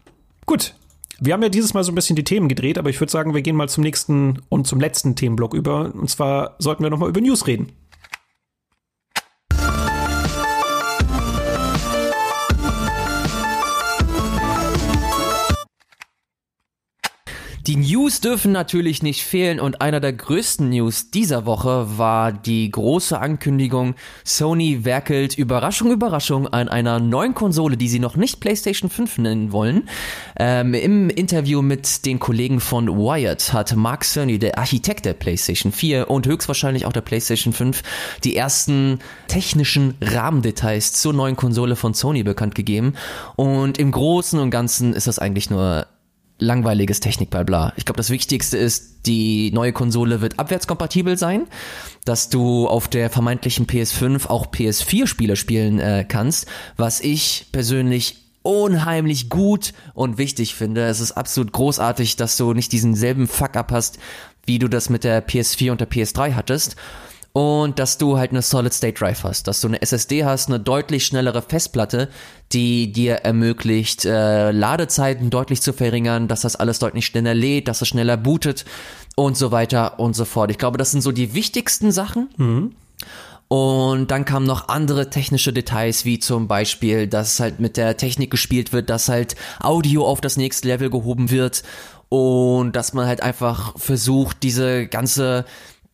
Gut, wir haben ja dieses Mal so ein bisschen die Themen gedreht, aber ich würde sagen, wir gehen mal zum nächsten und zum letzten Themenblock über. Und zwar sollten wir nochmal über News reden. Die News dürfen natürlich nicht fehlen und einer der größten News dieser Woche war die große Ankündigung, Sony werkelt Überraschung, Überraschung an einer neuen Konsole, die sie noch nicht PlayStation 5 nennen wollen. Ähm, Im Interview mit den Kollegen von Wired hat Mark Cerny, der Architekt der PlayStation 4 und höchstwahrscheinlich auch der PlayStation 5, die ersten technischen Rahmendetails zur neuen Konsole von Sony bekannt gegeben. Und im Großen und Ganzen ist das eigentlich nur langweiliges Technikblabla. Ich glaube, das Wichtigste ist, die neue Konsole wird abwärtskompatibel sein, dass du auf der vermeintlichen PS5 auch PS4-Spiele spielen äh, kannst, was ich persönlich unheimlich gut und wichtig finde. Es ist absolut großartig, dass du nicht diesen selben Fuck-up hast, wie du das mit der PS4 und der PS3 hattest und dass du halt eine Solid State Drive hast, dass du eine SSD hast, eine deutlich schnellere Festplatte, die dir ermöglicht, äh, Ladezeiten deutlich zu verringern, dass das alles deutlich schneller lädt, dass es schneller bootet und so weiter und so fort. Ich glaube, das sind so die wichtigsten Sachen. Mhm. Und dann kamen noch andere technische Details, wie zum Beispiel, dass halt mit der Technik gespielt wird, dass halt Audio auf das nächste Level gehoben wird und dass man halt einfach versucht, diese ganze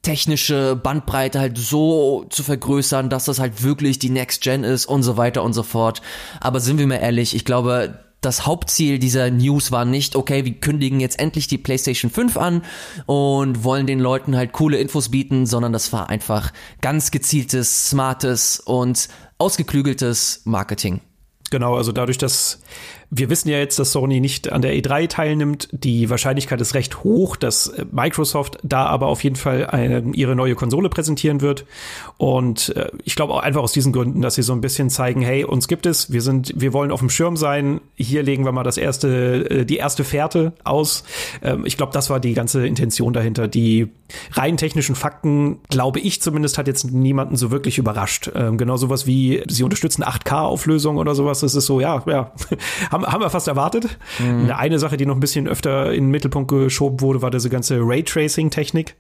technische Bandbreite halt so zu vergrößern, dass das halt wirklich die Next Gen ist und so weiter und so fort. Aber sind wir mal ehrlich, ich glaube, das Hauptziel dieser News war nicht, okay, wir kündigen jetzt endlich die PlayStation 5 an und wollen den Leuten halt coole Infos bieten, sondern das war einfach ganz gezieltes, smartes und ausgeklügeltes Marketing. Genau, also dadurch, dass wir wissen ja jetzt, dass Sony nicht an der E3 teilnimmt. Die Wahrscheinlichkeit ist recht hoch, dass äh, Microsoft da aber auf jeden Fall eine, ihre neue Konsole präsentieren wird. Und äh, ich glaube auch einfach aus diesen Gründen, dass sie so ein bisschen zeigen, hey, uns gibt es, wir sind, wir wollen auf dem Schirm sein. Hier legen wir mal das erste, äh, die erste Fährte aus. Ähm, ich glaube, das war die ganze Intention dahinter. Die rein technischen Fakten, glaube ich zumindest, hat jetzt niemanden so wirklich überrascht. Ähm, genau sowas wie, sie unterstützen 8K-Auflösung oder sowas. Das ist so, ja, ja, haben, haben wir fast erwartet. Mhm. Eine Sache, die noch ein bisschen öfter in den Mittelpunkt geschoben wurde, war diese ganze Raytracing-Technik.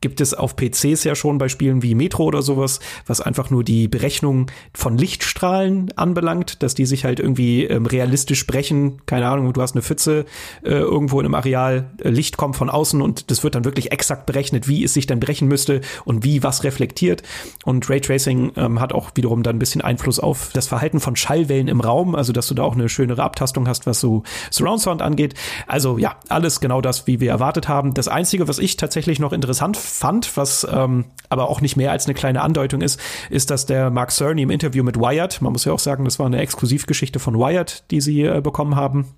Gibt es auf PCs ja schon bei Spielen wie Metro oder sowas, was einfach nur die Berechnung von Lichtstrahlen anbelangt, dass die sich halt irgendwie ähm, realistisch brechen. Keine Ahnung, du hast eine Pfütze äh, irgendwo in einem Areal, äh, Licht kommt von außen und das wird dann wirklich exakt berechnet, wie es sich dann brechen müsste und wie was reflektiert. Und Raytracing ähm, hat auch wiederum dann ein bisschen Einfluss auf das Verhalten von Schallwellen im Raum, also dass du da auch eine schönere Abtastung hast, was so Surround Sound angeht. Also ja, alles genau das, wie wir erwartet haben. Das Einzige, was ich tatsächlich noch interessant fand, was ähm, aber auch nicht mehr als eine kleine Andeutung ist, ist, dass der Mark Cerny im Interview mit Wired, man muss ja auch sagen, das war eine Exklusivgeschichte von Wired, die sie äh, bekommen haben,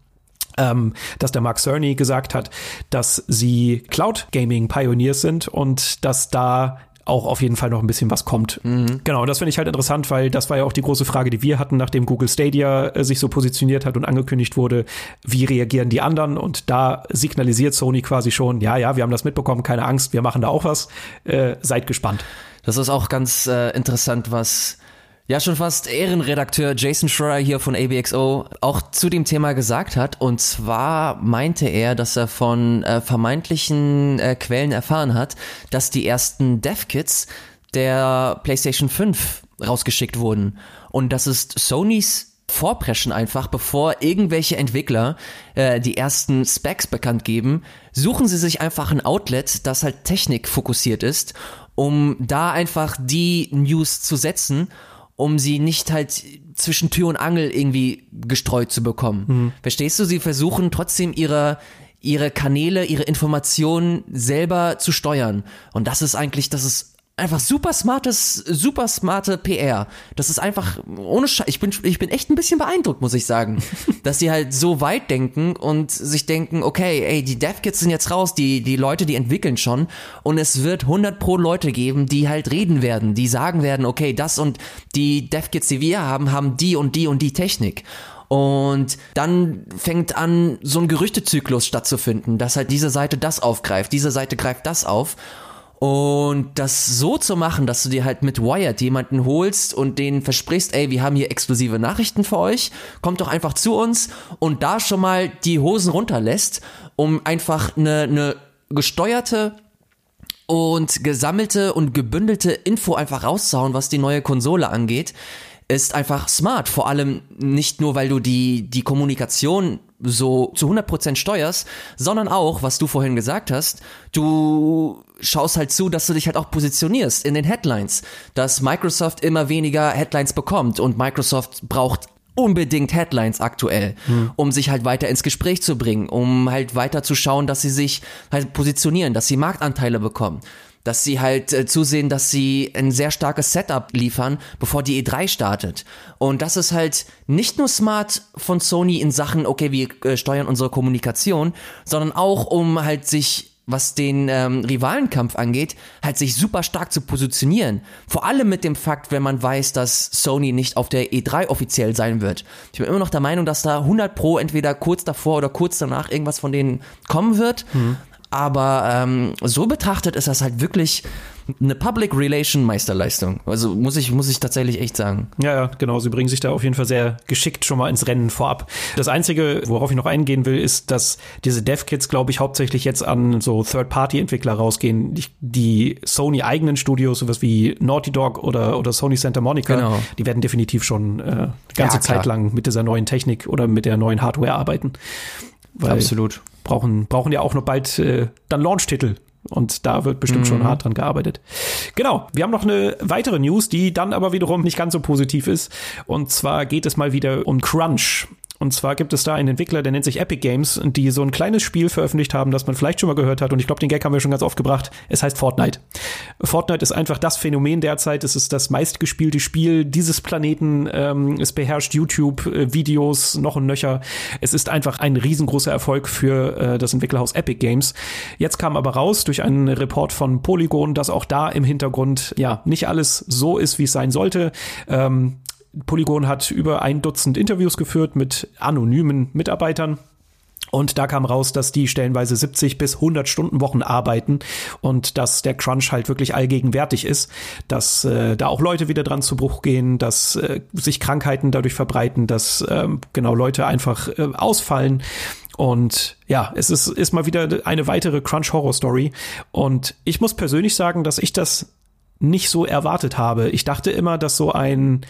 ähm, dass der Mark Cerny gesagt hat, dass sie Cloud Gaming Pioneers sind und dass da auch auf jeden Fall noch ein bisschen was kommt. Mhm. Genau, das finde ich halt interessant, weil das war ja auch die große Frage, die wir hatten, nachdem Google Stadia äh, sich so positioniert hat und angekündigt wurde, wie reagieren die anderen? Und da signalisiert Sony quasi schon, ja, ja, wir haben das mitbekommen, keine Angst, wir machen da auch was. Äh, seid gespannt. Das ist auch ganz äh, interessant, was ja schon fast Ehrenredakteur Jason Schreier hier von ABXO auch zu dem Thema gesagt hat. Und zwar meinte er, dass er von äh, vermeintlichen äh, Quellen erfahren hat, dass die ersten Dev-Kits der PlayStation 5 rausgeschickt wurden. Und das ist Sonys Vorpreschen einfach, bevor irgendwelche Entwickler äh, die ersten Specs bekannt geben, suchen sie sich einfach ein Outlet, das halt Technik fokussiert ist, um da einfach die News zu setzen um sie nicht halt zwischen Tür und Angel irgendwie gestreut zu bekommen. Mhm. Verstehst du? Sie versuchen trotzdem ihre ihre Kanäle, ihre Informationen selber zu steuern. Und das ist eigentlich, das ist einfach super smartes, super smarte PR. Das ist einfach ohne Scheiß. Ich bin, ich bin echt ein bisschen beeindruckt, muss ich sagen, dass sie halt so weit denken und sich denken, okay, ey, die Dev-Kits sind jetzt raus, die, die Leute, die entwickeln schon und es wird 100 pro Leute geben, die halt reden werden, die sagen werden, okay, das und die Dev-Kits, die wir haben, haben die und die und die Technik. Und dann fängt an, so ein Gerüchtezyklus stattzufinden, dass halt diese Seite das aufgreift, diese Seite greift das auf. Und das so zu machen, dass du dir halt mit Wired jemanden holst und denen versprichst, ey, wir haben hier exklusive Nachrichten für euch, kommt doch einfach zu uns und da schon mal die Hosen runterlässt, um einfach eine, eine gesteuerte und gesammelte und gebündelte Info einfach rauszuhauen, was die neue Konsole angeht, ist einfach smart. Vor allem nicht nur, weil du die, die Kommunikation so zu 100% steuerst, sondern auch, was du vorhin gesagt hast, du schaust halt zu, dass du dich halt auch positionierst in den Headlines, dass Microsoft immer weniger Headlines bekommt und Microsoft braucht unbedingt Headlines aktuell, hm. um sich halt weiter ins Gespräch zu bringen, um halt weiter zu schauen, dass sie sich halt positionieren, dass sie Marktanteile bekommen dass sie halt äh, zusehen, dass sie ein sehr starkes Setup liefern, bevor die E3 startet. Und das ist halt nicht nur smart von Sony in Sachen, okay, wir äh, steuern unsere Kommunikation, sondern auch um halt sich was den ähm, Rivalenkampf angeht, halt sich super stark zu positionieren. Vor allem mit dem Fakt, wenn man weiß, dass Sony nicht auf der E3 offiziell sein wird. Ich bin immer noch der Meinung, dass da 100 Pro entweder kurz davor oder kurz danach irgendwas von denen kommen wird. Mhm. Aber ähm, so betrachtet ist das halt wirklich eine Public Relation Meisterleistung. Also muss ich, muss ich tatsächlich echt sagen. Ja, ja, genau. Sie bringen sich da auf jeden Fall sehr geschickt schon mal ins Rennen vorab. Das Einzige, worauf ich noch eingehen will, ist, dass diese Dev-Kits, glaube ich, hauptsächlich jetzt an so Third-Party-Entwickler rausgehen. Die Sony-eigenen Studios, sowas wie Naughty Dog oder, oder Sony Santa Monica, genau. die werden definitiv schon äh, ganze ja, Zeit lang mit dieser neuen Technik oder mit der neuen Hardware arbeiten. Weil Absolut. Brauchen, brauchen ja auch noch bald äh, dann Launch-Titel. Und da wird bestimmt mhm. schon hart dran gearbeitet. Genau, wir haben noch eine weitere News, die dann aber wiederum nicht ganz so positiv ist. Und zwar geht es mal wieder um Crunch. Und zwar gibt es da einen Entwickler, der nennt sich Epic Games, die so ein kleines Spiel veröffentlicht haben, das man vielleicht schon mal gehört hat. Und ich glaube, den Gag haben wir schon ganz oft gebracht. Es heißt Fortnite. Fortnite ist einfach das Phänomen derzeit. Es ist das meistgespielte Spiel dieses Planeten. Ähm, es beherrscht YouTube-Videos noch und nöcher. Es ist einfach ein riesengroßer Erfolg für äh, das Entwicklerhaus Epic Games. Jetzt kam aber raus durch einen Report von Polygon, dass auch da im Hintergrund ja nicht alles so ist, wie es sein sollte. Ähm, Polygon hat über ein Dutzend Interviews geführt mit anonymen Mitarbeitern. Und da kam raus, dass die stellenweise 70 bis 100 Stunden Wochen arbeiten und dass der Crunch halt wirklich allgegenwärtig ist, dass äh, da auch Leute wieder dran zu Bruch gehen, dass äh, sich Krankheiten dadurch verbreiten, dass äh, genau Leute einfach äh, ausfallen Und ja, es ist, ist mal wieder eine weitere Crunch-Horror-Story. Und ich muss persönlich sagen, dass ich das nicht so erwartet habe. Ich dachte immer, dass so ein,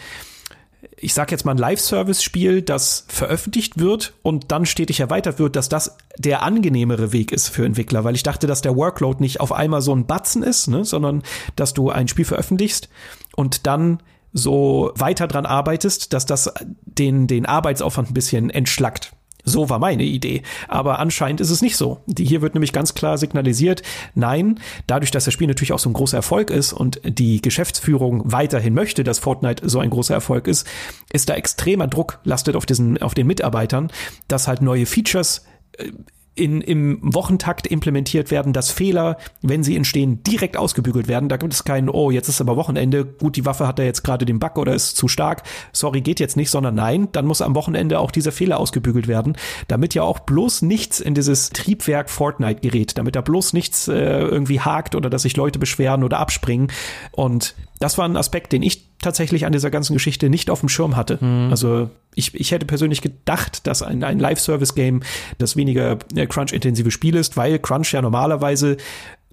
ich sag jetzt mal ein Live-Service-Spiel, das veröffentlicht wird und dann stetig erweitert wird, dass das der angenehmere Weg ist für Entwickler, weil ich dachte, dass der Workload nicht auf einmal so ein Batzen ist, ne, sondern dass du ein Spiel veröffentlichst und dann so weiter dran arbeitest, dass das den, den Arbeitsaufwand ein bisschen entschlackt. So war meine Idee. Aber anscheinend ist es nicht so. Hier wird nämlich ganz klar signalisiert, nein, dadurch, dass das Spiel natürlich auch so ein großer Erfolg ist und die Geschäftsführung weiterhin möchte, dass Fortnite so ein großer Erfolg ist, ist da extremer Druck lastet auf diesen, auf den Mitarbeitern, dass halt neue Features äh, in, im Wochentakt implementiert werden, dass Fehler, wenn sie entstehen, direkt ausgebügelt werden. Da gibt es keinen, oh, jetzt ist aber Wochenende, gut, die Waffe hat da jetzt gerade den Bug oder ist zu stark, sorry, geht jetzt nicht, sondern nein, dann muss am Wochenende auch dieser Fehler ausgebügelt werden, damit ja auch bloß nichts in dieses Triebwerk Fortnite gerät, damit da bloß nichts äh, irgendwie hakt oder dass sich Leute beschweren oder abspringen. Und das war ein Aspekt, den ich tatsächlich an dieser ganzen Geschichte nicht auf dem Schirm hatte. Mhm. Also ich, ich hätte persönlich gedacht, dass ein, ein Live-Service-Game das weniger äh, Crunch-intensive Spiel ist, weil Crunch ja normalerweise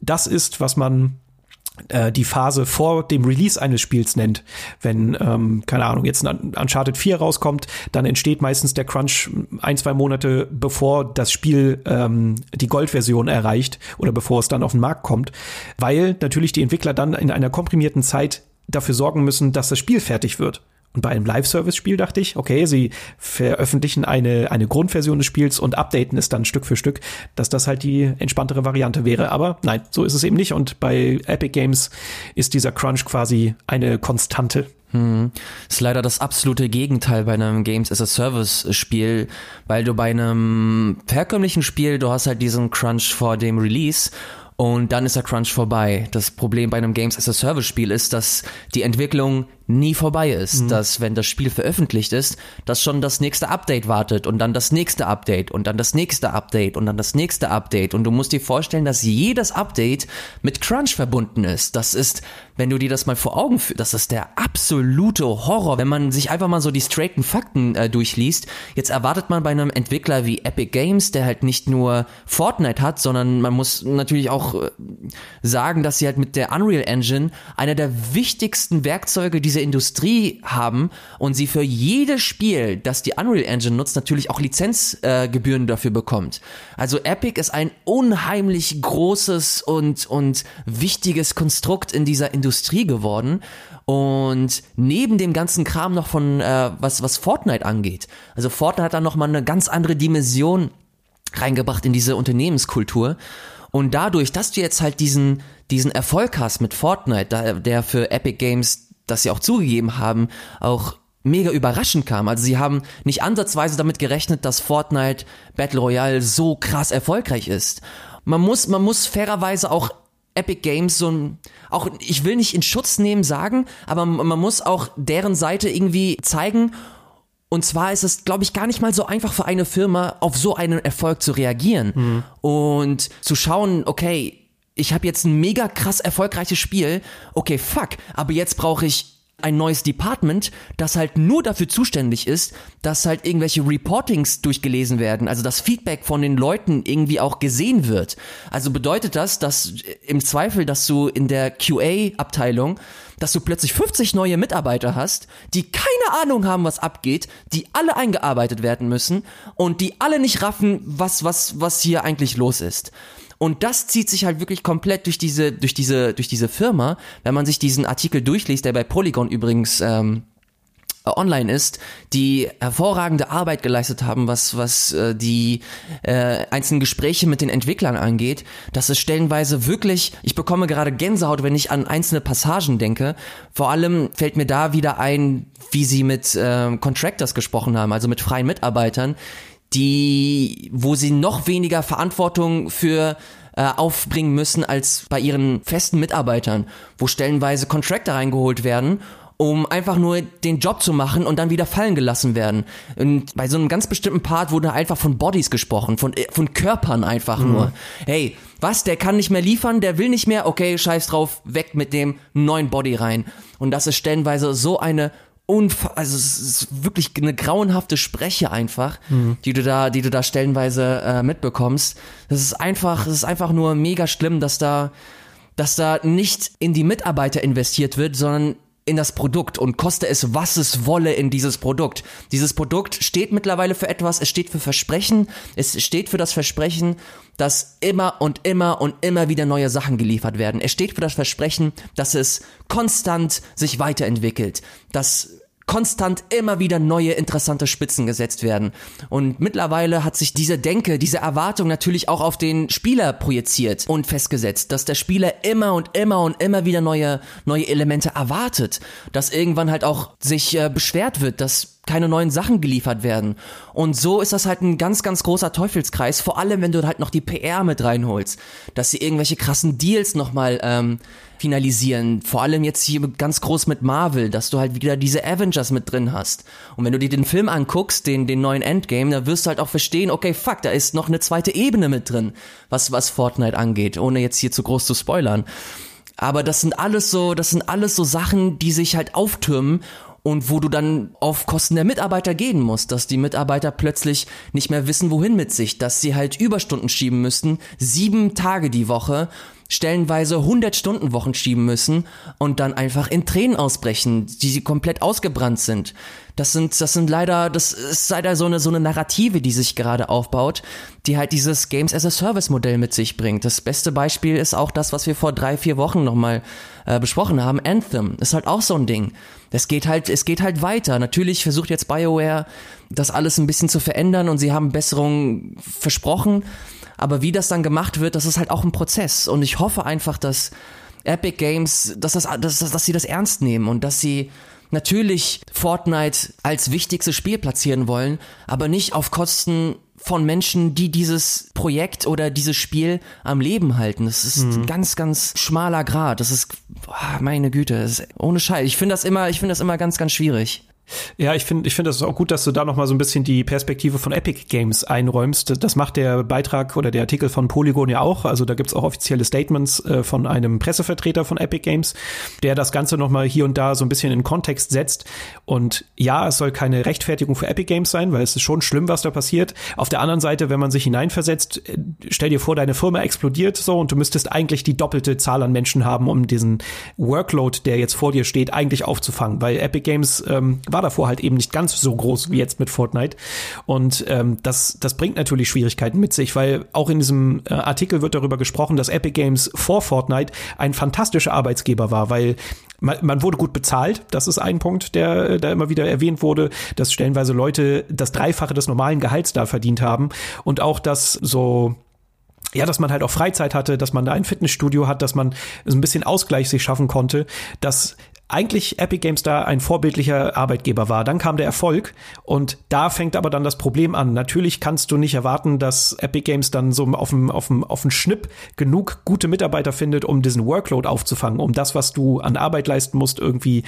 das ist, was man die Phase vor dem Release eines Spiels nennt. Wenn, ähm, keine Ahnung, jetzt ein Uncharted 4 rauskommt, dann entsteht meistens der Crunch ein, zwei Monate bevor das Spiel ähm, die Goldversion erreicht oder bevor es dann auf den Markt kommt, weil natürlich die Entwickler dann in einer komprimierten Zeit dafür sorgen müssen, dass das Spiel fertig wird. Und bei einem Live-Service-Spiel dachte ich, okay, sie veröffentlichen eine, eine Grundversion des Spiels und updaten es dann Stück für Stück, dass das halt die entspanntere Variante wäre. Aber nein, so ist es eben nicht. Und bei Epic Games ist dieser Crunch quasi eine Konstante. Hm. Ist leider das absolute Gegenteil bei einem Games as a Service Spiel, weil du bei einem herkömmlichen Spiel, du hast halt diesen Crunch vor dem Release und dann ist der Crunch vorbei. Das Problem bei einem Games as a Service Spiel ist, dass die Entwicklung nie vorbei ist, mhm. dass wenn das Spiel veröffentlicht ist, dass schon das nächste Update wartet und dann das nächste Update und dann das nächste Update und dann das nächste Update und du musst dir vorstellen, dass jedes Update mit Crunch verbunden ist. Das ist, wenn du dir das mal vor Augen führst, das ist der absolute Horror, wenn man sich einfach mal so die straighten Fakten äh, durchliest. Jetzt erwartet man bei einem Entwickler wie Epic Games, der halt nicht nur Fortnite hat, sondern man muss natürlich auch äh, sagen, dass sie halt mit der Unreal Engine einer der wichtigsten Werkzeuge diese diese Industrie haben und sie für jedes Spiel, das die Unreal Engine nutzt, natürlich auch Lizenzgebühren äh, dafür bekommt. Also Epic ist ein unheimlich großes und, und wichtiges Konstrukt in dieser Industrie geworden. Und neben dem ganzen Kram noch von, äh, was, was Fortnite angeht. Also Fortnite hat da nochmal eine ganz andere Dimension reingebracht in diese Unternehmenskultur. Und dadurch, dass du jetzt halt diesen, diesen Erfolg hast mit Fortnite, der für Epic Games das sie auch zugegeben haben, auch mega überraschend kam. Also sie haben nicht ansatzweise damit gerechnet, dass Fortnite Battle Royale so krass erfolgreich ist. Man muss, man muss fairerweise auch Epic Games so ein, auch, ich will nicht in Schutz nehmen sagen, aber man muss auch deren Seite irgendwie zeigen. Und zwar ist es, glaube ich, gar nicht mal so einfach für eine Firma, auf so einen Erfolg zu reagieren mhm. und zu schauen, okay, ich habe jetzt ein mega krass erfolgreiches Spiel. Okay, fuck, aber jetzt brauche ich ein neues Department, das halt nur dafür zuständig ist, dass halt irgendwelche Reportings durchgelesen werden, also das Feedback von den Leuten irgendwie auch gesehen wird. Also bedeutet das, dass im Zweifel, dass du in der QA-Abteilung, dass du plötzlich 50 neue Mitarbeiter hast, die keine Ahnung haben, was abgeht, die alle eingearbeitet werden müssen und die alle nicht raffen, was, was, was hier eigentlich los ist. Und das zieht sich halt wirklich komplett durch diese, durch diese, durch diese Firma. Wenn man sich diesen Artikel durchliest, der bei Polygon übrigens ähm, online ist, die hervorragende Arbeit geleistet haben, was was äh, die äh, einzelnen Gespräche mit den Entwicklern angeht, dass es stellenweise wirklich, ich bekomme gerade Gänsehaut, wenn ich an einzelne Passagen denke. Vor allem fällt mir da wieder ein, wie sie mit äh, Contractors gesprochen haben, also mit freien Mitarbeitern, die, wo sie noch weniger Verantwortung für äh, aufbringen müssen als bei ihren festen Mitarbeitern, wo stellenweise Contractor reingeholt werden um einfach nur den Job zu machen und dann wieder fallen gelassen werden. Und bei so einem ganz bestimmten Part wurde einfach von Bodies gesprochen, von, äh, von Körpern einfach mhm. nur. Hey, was, der kann nicht mehr liefern, der will nicht mehr, okay, scheiß drauf, weg mit dem neuen Body rein. Und das ist stellenweise so eine unf also es ist wirklich eine grauenhafte Spreche einfach, mhm. die du da, die du da stellenweise äh, mitbekommst. Das ist einfach, es ist einfach nur mega schlimm, dass da, dass da nicht in die Mitarbeiter investiert wird, sondern in das Produkt und koste es, was es wolle in dieses Produkt. Dieses Produkt steht mittlerweile für etwas, es steht für Versprechen, es steht für das Versprechen, dass immer und immer und immer wieder neue Sachen geliefert werden. Es steht für das Versprechen, dass es konstant sich weiterentwickelt, dass konstant immer wieder neue interessante Spitzen gesetzt werden. Und mittlerweile hat sich diese Denke, diese Erwartung natürlich auch auf den Spieler projiziert und festgesetzt, dass der Spieler immer und immer und immer wieder neue, neue Elemente erwartet, dass irgendwann halt auch sich äh, beschwert wird, dass keine neuen Sachen geliefert werden. Und so ist das halt ein ganz, ganz großer Teufelskreis, vor allem wenn du halt noch die PR mit reinholst, dass sie irgendwelche krassen Deals nochmal ähm, finalisieren. Vor allem jetzt hier ganz groß mit Marvel, dass du halt wieder diese Avengers mit drin hast. Und wenn du dir den Film anguckst, den, den neuen Endgame, da wirst du halt auch verstehen, okay, fuck, da ist noch eine zweite Ebene mit drin, was, was Fortnite angeht, ohne jetzt hier zu groß zu spoilern. Aber das sind alles so, das sind alles so Sachen, die sich halt auftürmen und wo du dann auf Kosten der Mitarbeiter gehen musst, dass die Mitarbeiter plötzlich nicht mehr wissen, wohin mit sich, dass sie halt Überstunden schieben müssten, sieben Tage die Woche, stellenweise 100 Stunden Wochen schieben müssen und dann einfach in Tränen ausbrechen, die sie komplett ausgebrannt sind. Das sind, das sind leider, das ist leider so eine, so eine Narrative, die sich gerade aufbaut, die halt dieses Games as a Service Modell mit sich bringt. Das beste Beispiel ist auch das, was wir vor drei, vier Wochen nochmal äh, besprochen haben. Anthem ist halt auch so ein Ding. Es geht halt, es geht halt weiter. Natürlich versucht jetzt BioWare das alles ein bisschen zu verändern und sie haben Besserungen versprochen. Aber wie das dann gemacht wird, das ist halt auch ein Prozess. Und ich hoffe einfach, dass Epic Games, dass das, dass, dass sie das ernst nehmen und dass sie natürlich Fortnite als wichtigstes Spiel platzieren wollen, aber nicht auf Kosten von Menschen, die dieses Projekt oder dieses Spiel am Leben halten. Das ist mhm. ein ganz, ganz schmaler Grad. Das ist, oh, meine Güte, das ist ohne Scheiß. Ich finde das immer, ich finde das immer ganz, ganz schwierig. Ja, ich finde, ich finde das auch gut, dass du da noch mal so ein bisschen die Perspektive von Epic Games einräumst. Das macht der Beitrag oder der Artikel von Polygon ja auch. Also da gibt's auch offizielle Statements äh, von einem Pressevertreter von Epic Games, der das Ganze noch mal hier und da so ein bisschen in Kontext setzt. Und ja, es soll keine Rechtfertigung für Epic Games sein, weil es ist schon schlimm, was da passiert. Auf der anderen Seite, wenn man sich hineinversetzt, äh, stell dir vor, deine Firma explodiert so und du müsstest eigentlich die doppelte Zahl an Menschen haben, um diesen Workload, der jetzt vor dir steht, eigentlich aufzufangen, weil Epic Games ähm, war davor halt eben nicht ganz so groß wie jetzt mit Fortnite. Und ähm, das, das bringt natürlich Schwierigkeiten mit sich, weil auch in diesem äh, Artikel wird darüber gesprochen, dass Epic Games vor Fortnite ein fantastischer Arbeitsgeber war, weil man, man wurde gut bezahlt. Das ist ein Punkt, der da immer wieder erwähnt wurde, dass stellenweise Leute das Dreifache des normalen Gehalts da verdient haben und auch, dass so ja, dass man halt auch Freizeit hatte, dass man da ein Fitnessstudio hat, dass man so ein bisschen Ausgleich sich schaffen konnte, dass eigentlich Epic Games da ein vorbildlicher Arbeitgeber war. Dann kam der Erfolg und da fängt aber dann das Problem an. Natürlich kannst du nicht erwarten, dass Epic Games dann so auf dem, auf dem, auf dem Schnipp genug gute Mitarbeiter findet, um diesen Workload aufzufangen, um das, was du an Arbeit leisten musst, irgendwie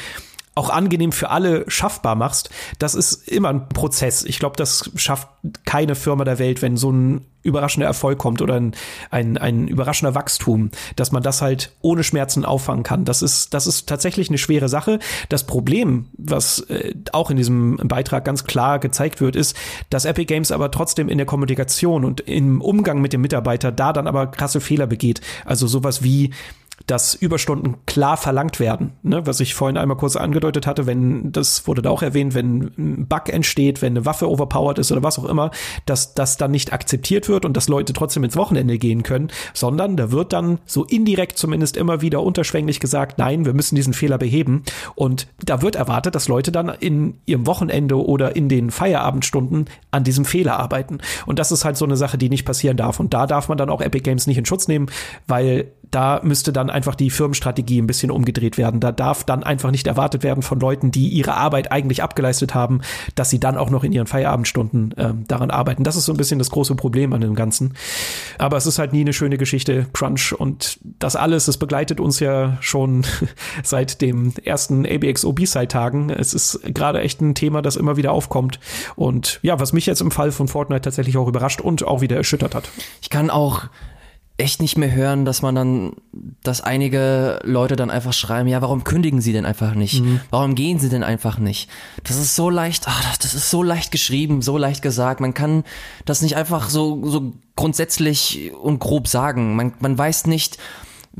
auch angenehm für alle schaffbar machst, das ist immer ein Prozess. Ich glaube, das schafft keine Firma der Welt, wenn so ein überraschender Erfolg kommt oder ein, ein, ein überraschender Wachstum, dass man das halt ohne Schmerzen auffangen kann. Das ist, das ist tatsächlich eine schwere Sache. Das Problem, was äh, auch in diesem Beitrag ganz klar gezeigt wird, ist, dass Epic Games aber trotzdem in der Kommunikation und im Umgang mit dem Mitarbeiter da dann aber krasse Fehler begeht. Also sowas wie, dass Überstunden klar verlangt werden. Ne? Was ich vorhin einmal kurz angedeutet hatte, wenn, das wurde da auch erwähnt, wenn ein Bug entsteht, wenn eine Waffe overpowered ist oder was auch immer, dass das dann nicht akzeptiert wird und dass Leute trotzdem ins Wochenende gehen können, sondern da wird dann so indirekt zumindest immer wieder unterschwänglich gesagt, nein, wir müssen diesen Fehler beheben. Und da wird erwartet, dass Leute dann in ihrem Wochenende oder in den Feierabendstunden an diesem Fehler arbeiten. Und das ist halt so eine Sache, die nicht passieren darf. Und da darf man dann auch Epic Games nicht in Schutz nehmen, weil da müsste dann einfach die Firmenstrategie ein bisschen umgedreht werden. Da darf dann einfach nicht erwartet werden von Leuten, die ihre Arbeit eigentlich abgeleistet haben, dass sie dann auch noch in ihren Feierabendstunden ähm, daran arbeiten. Das ist so ein bisschen das große Problem an dem Ganzen. Aber es ist halt nie eine schöne Geschichte, Crunch und das alles, es begleitet uns ja schon seit dem ersten ABXO B-Side-Tagen. Es ist gerade echt ein Thema, das immer wieder aufkommt und ja, was mich jetzt im Fall von Fortnite tatsächlich auch überrascht und auch wieder erschüttert hat. Ich kann auch echt nicht mehr hören, dass man dann, dass einige Leute dann einfach schreiben, ja, warum kündigen sie denn einfach nicht? Mhm. Warum gehen sie denn einfach nicht? Das ist so leicht, ach, das ist so leicht geschrieben, so leicht gesagt. Man kann das nicht einfach so, so grundsätzlich und grob sagen. Man, man weiß nicht,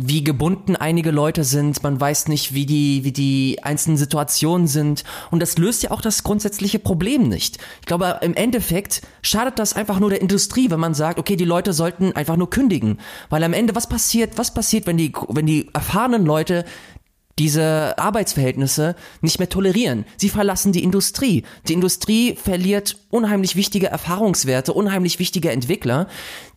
wie gebunden einige Leute sind, man weiß nicht, wie die, wie die einzelnen Situationen sind. Und das löst ja auch das grundsätzliche Problem nicht. Ich glaube, im Endeffekt schadet das einfach nur der Industrie, wenn man sagt, okay, die Leute sollten einfach nur kündigen. Weil am Ende, was passiert, was passiert, wenn die, wenn die erfahrenen Leute diese Arbeitsverhältnisse nicht mehr tolerieren. Sie verlassen die Industrie. Die Industrie verliert unheimlich wichtige Erfahrungswerte, unheimlich wichtige Entwickler,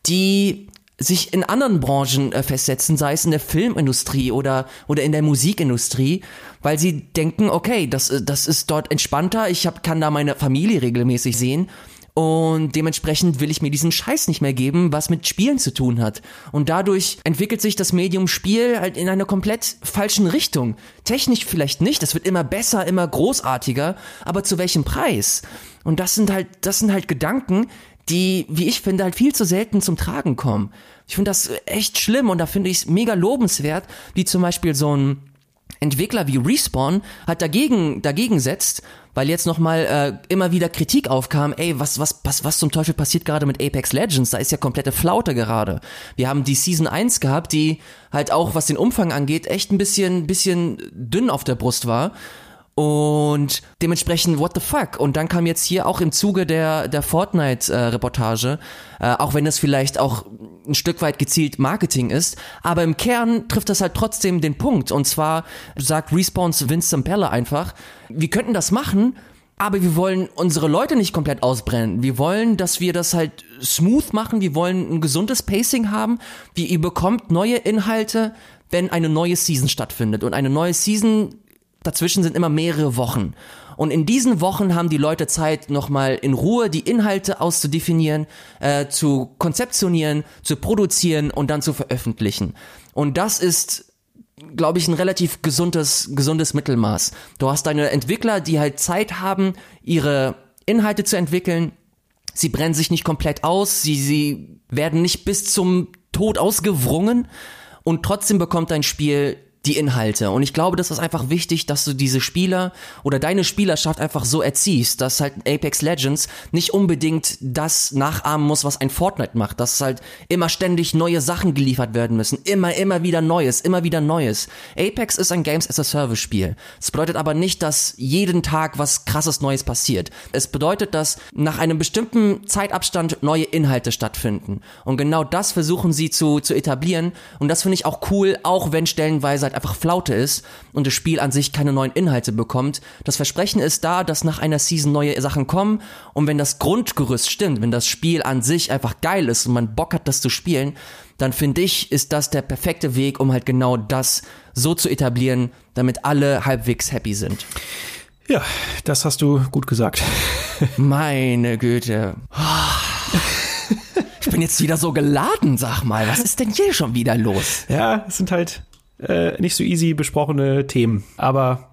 die sich in anderen Branchen äh, festsetzen, sei es in der Filmindustrie oder, oder in der Musikindustrie, weil sie denken, okay, das, äh, das ist dort entspannter, ich hab, kann da meine Familie regelmäßig sehen und dementsprechend will ich mir diesen Scheiß nicht mehr geben, was mit Spielen zu tun hat. Und dadurch entwickelt sich das Medium Spiel halt in einer komplett falschen Richtung. Technisch vielleicht nicht, es wird immer besser, immer großartiger, aber zu welchem Preis? Und das sind halt, das sind halt Gedanken, die, wie ich finde, halt viel zu selten zum Tragen kommen. Ich finde das echt schlimm und da finde ich es mega lobenswert, wie zum Beispiel so ein Entwickler wie Respawn halt dagegen, dagegen setzt, weil jetzt nochmal äh, immer wieder Kritik aufkam, ey, was, was, was, was zum Teufel passiert gerade mit Apex Legends? Da ist ja komplette Flaute gerade. Wir haben die Season 1 gehabt, die halt auch, was den Umfang angeht, echt ein bisschen, bisschen dünn auf der Brust war. Und dementsprechend, what the fuck? Und dann kam jetzt hier auch im Zuge der, der Fortnite-Reportage, äh, äh, auch wenn es vielleicht auch ein Stück weit gezielt Marketing ist, aber im Kern trifft das halt trotzdem den Punkt. Und zwar sagt Respawns Vince Zampella einfach, wir könnten das machen, aber wir wollen unsere Leute nicht komplett ausbrennen. Wir wollen, dass wir das halt smooth machen. Wir wollen ein gesundes Pacing haben. Wie ihr bekommt neue Inhalte, wenn eine neue Season stattfindet. Und eine neue Season dazwischen sind immer mehrere Wochen. Und in diesen Wochen haben die Leute Zeit, nochmal in Ruhe die Inhalte auszudefinieren, äh, zu konzeptionieren, zu produzieren und dann zu veröffentlichen. Und das ist glaube ich, ein relativ gesundes, gesundes Mittelmaß. Du hast deine Entwickler, die halt Zeit haben, ihre Inhalte zu entwickeln. Sie brennen sich nicht komplett aus, sie, sie werden nicht bis zum Tod ausgewrungen und trotzdem bekommt dein Spiel die Inhalte. Und ich glaube, das ist einfach wichtig, dass du diese Spieler oder deine Spielerschaft einfach so erziehst, dass halt Apex Legends nicht unbedingt das nachahmen muss, was ein Fortnite macht, dass halt immer ständig neue Sachen geliefert werden müssen, immer, immer wieder Neues, immer wieder Neues. Apex ist ein Games as a Service Spiel. Das bedeutet aber nicht, dass jeden Tag was krasses Neues passiert. Es bedeutet, dass nach einem bestimmten Zeitabstand neue Inhalte stattfinden. Und genau das versuchen sie zu, zu etablieren. Und das finde ich auch cool, auch wenn stellenweise einfach Flaute ist und das Spiel an sich keine neuen Inhalte bekommt. Das Versprechen ist da, dass nach einer Season neue Sachen kommen und wenn das Grundgerüst stimmt, wenn das Spiel an sich einfach geil ist und man Bock hat, das zu spielen, dann finde ich, ist das der perfekte Weg, um halt genau das so zu etablieren, damit alle halbwegs happy sind. Ja, das hast du gut gesagt. Meine Güte. Ich bin jetzt wieder so geladen, sag mal. Was ist denn hier schon wieder los? Ja, es sind halt äh, nicht so easy besprochene Themen. Aber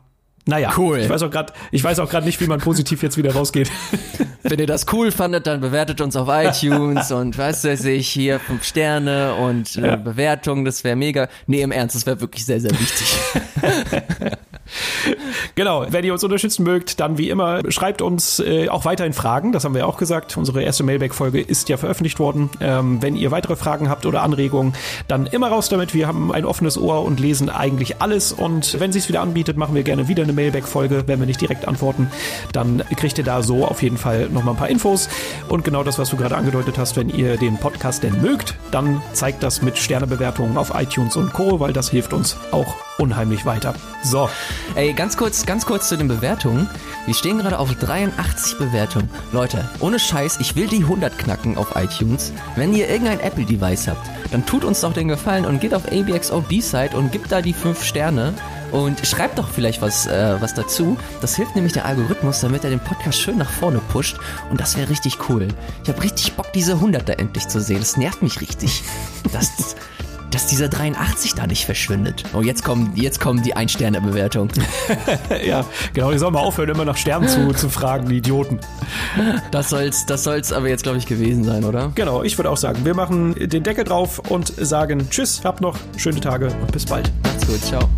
naja, cool. ich weiß auch gerade, ich weiß auch gerade nicht, wie man positiv jetzt wieder rausgeht. Wenn ihr das cool fandet, dann bewertet uns auf iTunes und weißt du, ich hier fünf Sterne und äh, ja. Bewertungen, das wäre mega. Nee, im Ernst, das wäre wirklich sehr, sehr wichtig. genau, wenn ihr uns unterstützen mögt, dann wie immer schreibt uns äh, auch weiterhin Fragen. Das haben wir auch gesagt. Unsere erste Mailback-Folge ist ja veröffentlicht worden. Ähm, wenn ihr weitere Fragen habt oder Anregungen, dann immer raus damit. Wir haben ein offenes Ohr und lesen eigentlich alles. Und wenn sich wieder anbietet, machen wir gerne wieder eine Mailback-Folge. Wenn wir nicht direkt antworten, dann kriegt ihr da so auf jeden Fall nochmal ein paar Infos. Und genau das, was du gerade angedeutet hast, wenn ihr den Podcast denn mögt, dann zeigt das mit Sternebewertungen auf iTunes und Co., weil das hilft uns auch unheimlich weiter. So. Ey, ganz kurz, ganz kurz zu den Bewertungen. Wir stehen gerade auf 83 Bewertungen. Leute, ohne Scheiß, ich will die 100 knacken auf iTunes. Wenn ihr irgendein Apple-Device habt, dann tut uns doch den Gefallen und geht auf ABXO B-Side und gibt da die 5 Sterne und schreibt doch vielleicht was, äh, was dazu. Das hilft nämlich der Algorithmus, damit er den Podcast schön nach vorne pusht. Und das wäre richtig cool. Ich habe richtig Bock, diese 100 da endlich zu sehen. Das nervt mich richtig. Das, das, dieser 83 da nicht verschwindet. Oh, jetzt kommen, jetzt kommen die Ein-Sterne-Bewertung. ja, genau, die sollen mal aufhören, immer nach Sternen zu, zu fragen, die Idioten. Das soll's, das soll's aber jetzt, glaube ich, gewesen sein, oder? Genau, ich würde auch sagen, wir machen den Deckel drauf und sagen Tschüss, habt noch schöne Tage und bis bald. Macht's gut, ciao.